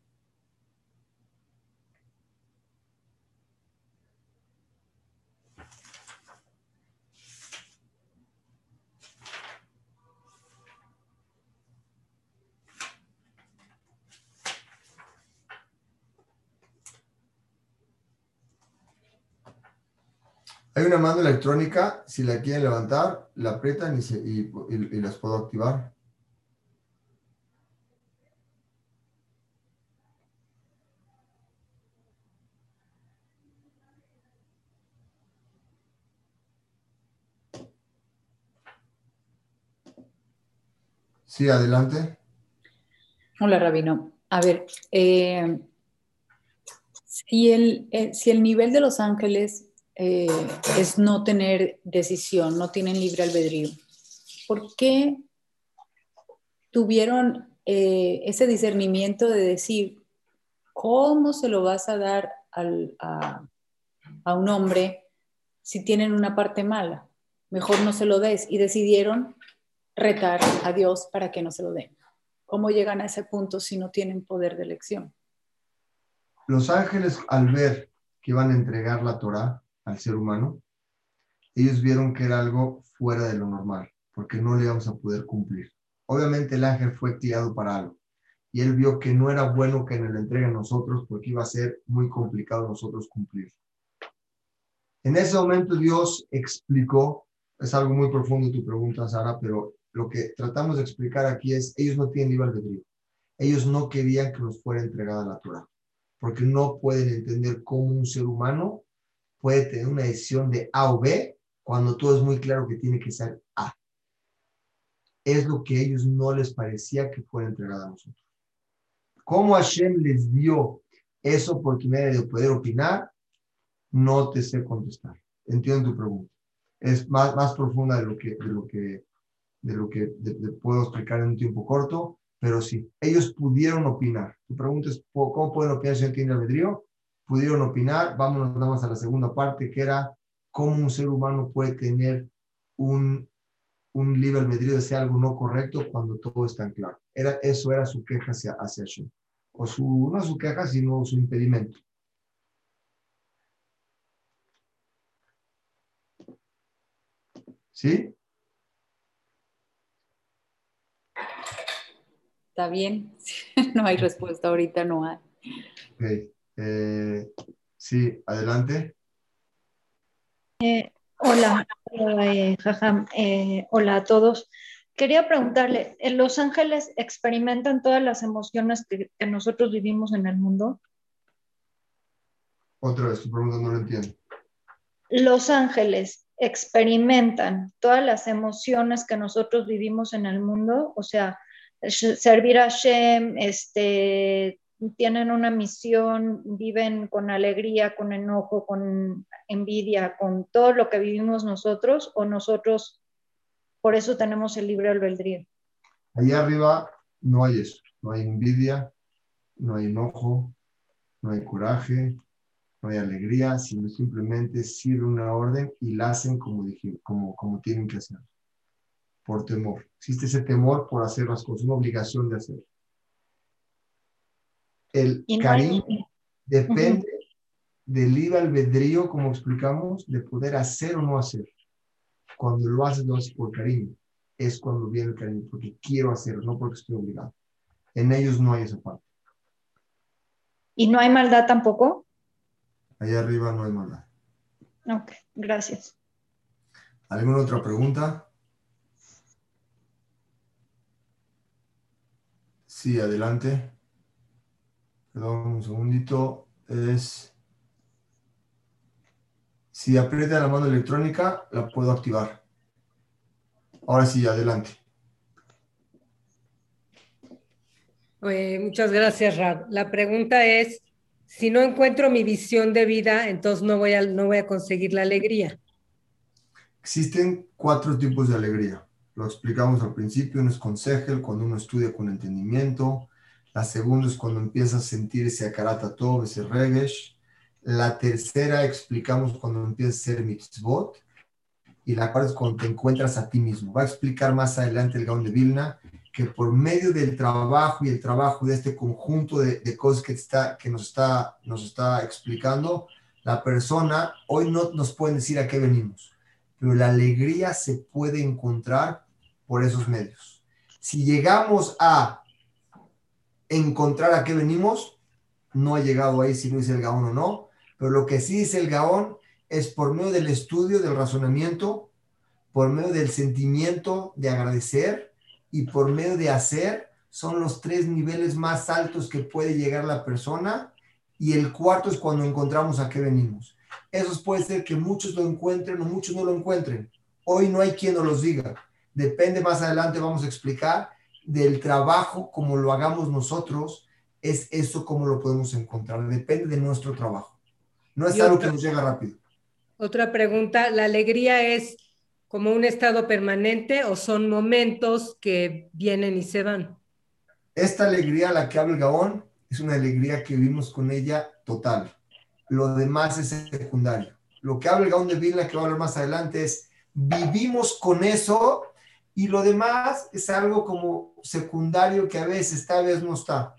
Hay una mano electrónica, si la quieren levantar, la aprietan y, las puedo activar. Sí, adelante. Hola, Rabino. A ver, eh, eh, si el nivel de los ángeles eh, es no tener decisión, no tienen libre albedrío, ¿por qué tuvieron ese discernimiento de decir, ¿cómo se lo vas a dar a, un hombre si tienen una parte mala? Mejor no se lo des. Y decidieron retar a Dios para que no se lo den. ¿Cómo llegan a ese punto si no tienen poder de elección? Los ángeles, al ver que iban a entregar la Torah al ser humano, ellos vieron que era algo fuera de lo normal, porque no le íbamos a poder cumplir. Obviamente el ángel fue criado para algo, y él vio que no era bueno que nos lo entreguen nosotros, porque iba a ser muy complicado nosotros cumplir. En ese momento Dios explicó, es algo muy profundo tu pregunta, Sara, pero lo que tratamos de explicar aquí es, ellos no tienen libre albedrío. Ellos no querían que nos fuera entregada la Torah, porque no pueden entender cómo un ser humano puede tener una decisión de A o B cuando todo es muy claro que tiene que ser A. Es lo que a ellos no les parecía que fuera entregada a nosotros. ¿Cómo Hashem les dio esa oportunidad de poder opinar? No te sé contestar. Entiendo tu pregunta. Es más, más profunda de lo que, de lo que de lo que puedo explicar en un tiempo corto, pero sí, ellos pudieron opinar. Tu pregunta es, ¿cómo pueden opinar si no tienen albedrío? Pudieron opinar, vámonos nada más a la segunda parte, que era cómo un ser humano puede tener un, un libre albedrío de ser algo no correcto cuando todo está en claro. Era, eso era su queja hacia, hacia Hashem. O su, no su queja, sino su impedimento. ¿Sí? está bien. no hay respuesta ahorita, no hay. Eh, sí, adelante. Eh, hola, eh, hola a todos. Quería preguntarle, ¿los ángeles experimentan todas las emociones que, nosotros vivimos en el mundo? Otra vez, tu pregunta no lo entiendo. Los ángeles experimentan todas las emociones que nosotros vivimos en el mundo, o sea, servir a Shem, este, tienen una misión, viven con alegría, con enojo, con envidia, con todo lo que vivimos nosotros, o nosotros por eso tenemos el libre albedrío. Allá arriba no hay eso, no hay envidia, no hay enojo, no hay coraje, no hay alegría, sino simplemente sirve una orden y la hacen como, como, como tienen que hacer por temor. Existe ese temor por hacer las cosas, una obligación de hacer. El cariño depende del libre albedrío, como explicamos, de poder hacer o no hacer. Cuando lo haces, lo haces por cariño. Es cuando viene el cariño, porque quiero hacerlo, no porque estoy obligado. En ellos no hay esa parte. ¿Y no hay maldad tampoco? Allá arriba no hay maldad. Ok, gracias. ¿Alguna otra pregunta? Sí, adelante. Perdón, un segundito. Es. Si aprieta la mano electrónica, la puedo activar. Ahora sí, adelante. muchas gracias, Rad. La pregunta es, si no encuentro mi visión de vida, entonces no voy a, no voy a conseguir la alegría. Existen cuatro tipos de alegría. Lo explicamos al principio, uno es con Segel, cuando uno estudia con entendimiento. La segunda es cuando empieza a sentir ese todo, ese regesh. La tercera explicamos cuando empieza a ser mitzvot. Y la cuarta es cuando te encuentras a ti mismo. Va a explicar más adelante el Gaon de Vilna que por medio del trabajo y el trabajo de este conjunto de, cosas que, está, que nos, está, nos está explicando, la persona, hoy no nos pueden decir a qué venimos, pero la alegría se puede encontrar por esos medios. Si llegamos a encontrar a qué venimos, no ha llegado ahí si no dice el Gaón o no, pero lo que sí dice el Gaón es por medio del estudio, del razonamiento, por medio del sentimiento de agradecer y por medio de hacer son los tres niveles más altos que puede llegar la persona y el cuarto es cuando encontramos a qué venimos. Esos puede ser que muchos lo encuentren o muchos no lo encuentren. Hoy no hay quien nos los diga. Depende más adelante, vamos a explicar del trabajo como lo hagamos nosotros, es eso como lo podemos encontrar. Depende de nuestro trabajo. No es algo que nos llega rápido. Otra pregunta, ¿la alegría es como un estado permanente o son momentos que vienen y se van? Esta alegría, la que habla el Gaón, es una alegría que vivimos con ella total. Lo demás es secundario. Lo que habla el Gaón de Vilna, que va a hablar más adelante, es vivimos con eso y lo demás es algo como secundario que a veces a veces no está.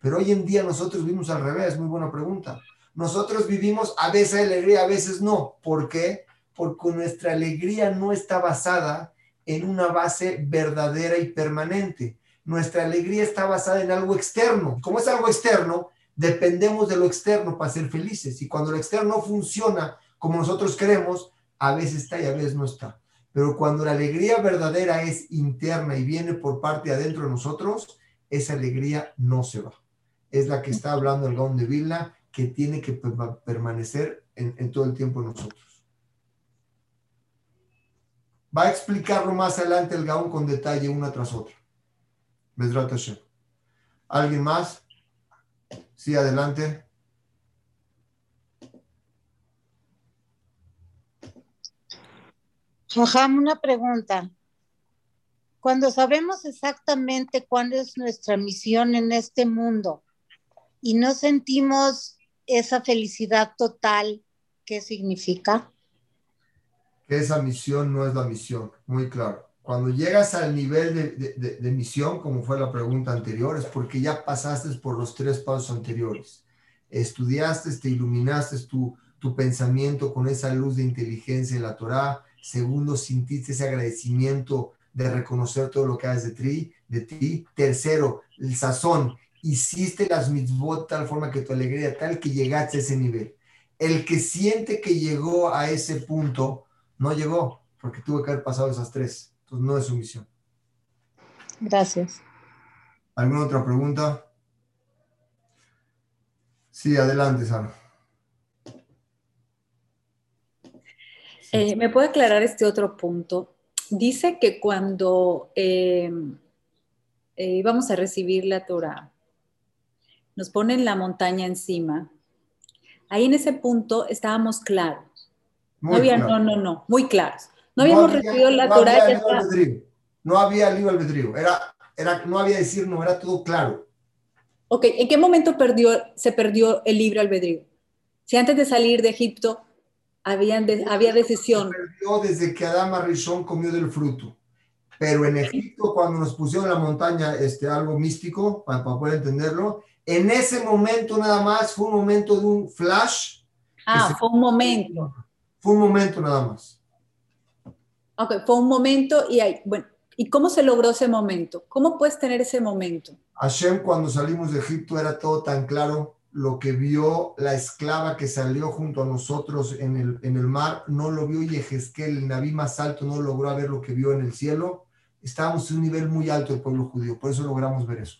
Pero hoy en día nosotros vivimos al revés, muy buena pregunta. Nosotros vivimos a veces alegría, a veces no. ¿Por qué? porque nuestra alegría no está basada en una base verdadera y permanente. Nuestra alegría está basada en algo externo. Como es algo externo, dependemos de lo externo para ser felices. Y cuando lo externo no funciona como nosotros queremos, a veces está y a veces no está. Pero cuando la alegría verdadera es interna y viene por parte de adentro de nosotros, esa alegría no se va. Es la que está hablando el Gaón de Vilna, que tiene que permanecer en, en todo el tiempo en nosotros. Va a explicarlo más adelante el Gaón con detalle una tras otra. ¿Alguien más? Sí, adelante. Jajam, una pregunta. Cuando sabemos exactamente cuál es nuestra misión en este mundo y no sentimos esa felicidad total, ¿qué significa? esa misión no es la misión, muy claro. Cuando llegas al nivel de, misión, como fue la pregunta anterior, es porque ya pasaste por los tres pasos anteriores. Estudiaste, te iluminaste tu, tu pensamiento con esa luz de inteligencia de la Torah. Segundo, sintiste ese agradecimiento de reconocer todo lo que haces de ti. De ti. Tercero, el sazón. Hiciste las mitzvot tal forma que tu alegría, tal que llegaste a ese nivel. El que siente que llegó a ese punto, no llegó porque tuvo que haber pasado esas tres. Entonces no es su misión. Gracias. ¿Alguna otra pregunta? Sí, adelante, Sara. Eh, ¿Me puede aclarar este otro punto? Dice que cuando eh, eh, íbamos a recibir la Torah, nos ponen la montaña encima. Ahí en ese punto estábamos claros no había, no, no, no, muy claros. No habíamos recibido la no Torah. Había no había libre albedrío, era, era, no había decir, no, era todo claro. Ok, ¿en qué momento perdió, se perdió el libre albedrío? Si antes de salir de Egipto habían había decisión. Se desde que Adán Rishon comió del fruto. Pero en Egipto, cuando nos pusieron en la montaña este, algo místico, para, para poder entenderlo, en ese momento nada más fue un momento de un flash. Ah, fue un momento. Fue un momento nada más. Ok, fue un momento y hay, bueno, ¿y cómo se logró ese momento? ¿Cómo puedes tener ese momento? Hashem cuando salimos de Egipto era todo tan claro, lo que vio la esclava que salió junto a nosotros en el, en el mar, no lo vio y Ezequiel, el naví más alto, no logró ver lo que vio en el cielo. Estábamos en un nivel muy alto del pueblo judío, por eso logramos ver eso.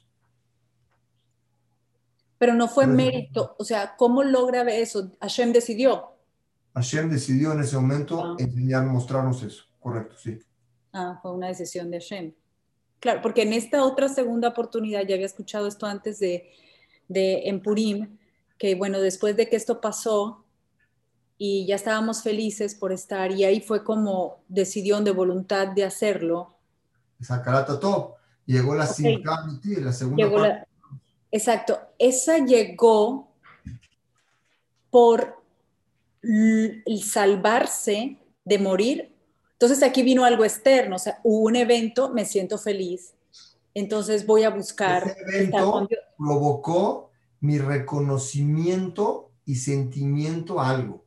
Pero no fue mérito, o sea, ¿cómo logra ver eso? Hashem decidió. Hashem decidió en ese momento ah. enseñar, mostrarnos eso. Correcto, sí. Ah, fue una decisión de Hashem. Claro, porque en esta otra segunda oportunidad, ya había escuchado esto antes de, de en Purim, que bueno, después de que esto pasó y ya estábamos felices por estar y ahí fue como decisión de voluntad de hacerlo. Todo. Llegó la okay. la segunda llegó parte. La, exacto, esa llegó por el salvarse de morir. Entonces aquí vino algo externo, o sea, hubo un evento, me siento feliz, entonces voy a buscar. Ese evento provocó mi reconocimiento y sentimiento a algo.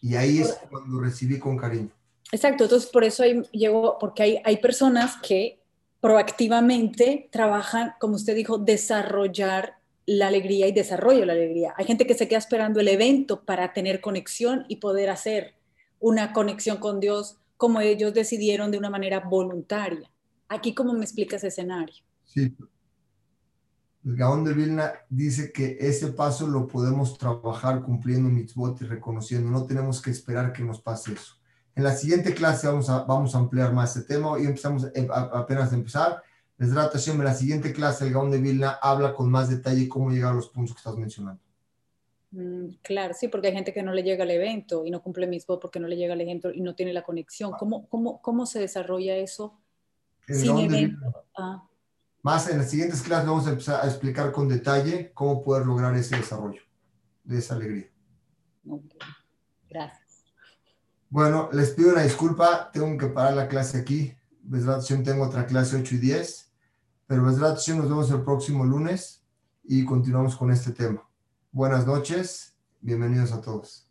Y ahí es cuando recibí con cariño. Exacto, entonces por eso ahí llegó, porque hay, hay personas que proactivamente trabajan, como usted dijo, desarrollar la alegría y desarrollo la alegría. Hay gente que se queda esperando el evento para tener conexión y poder hacer una conexión con Dios como ellos decidieron de una manera voluntaria. Aquí, ¿cómo me explica ese escenario? Sí. El Gaón de Vilna dice que ese paso lo podemos trabajar cumpliendo mitzvot y reconociendo. No tenemos que esperar que nos pase eso. En la siguiente clase vamos a, vamos a ampliar más este tema. y empezamos eh, apenas a empezar. Les en la siguiente clase el Gaón de Vilna habla con más detalle cómo llegar a los puntos que estás mencionando. Mm, claro, sí, porque hay gente que no le llega al evento y no cumple mitzvot porque no le llega al evento y no tiene la conexión. ¿Cómo, cómo, cómo se desarrolla eso? Ah. Más en las siguientes clases vamos a empezar a explicar con detalle cómo poder lograr ese desarrollo de esa alegría. Gracias. Bueno, les pido una disculpa, tengo que parar la clase aquí. tengo otra clase 8 y 10, pero nos vemos el próximo lunes y continuamos con este tema. Buenas noches, bienvenidos a todos.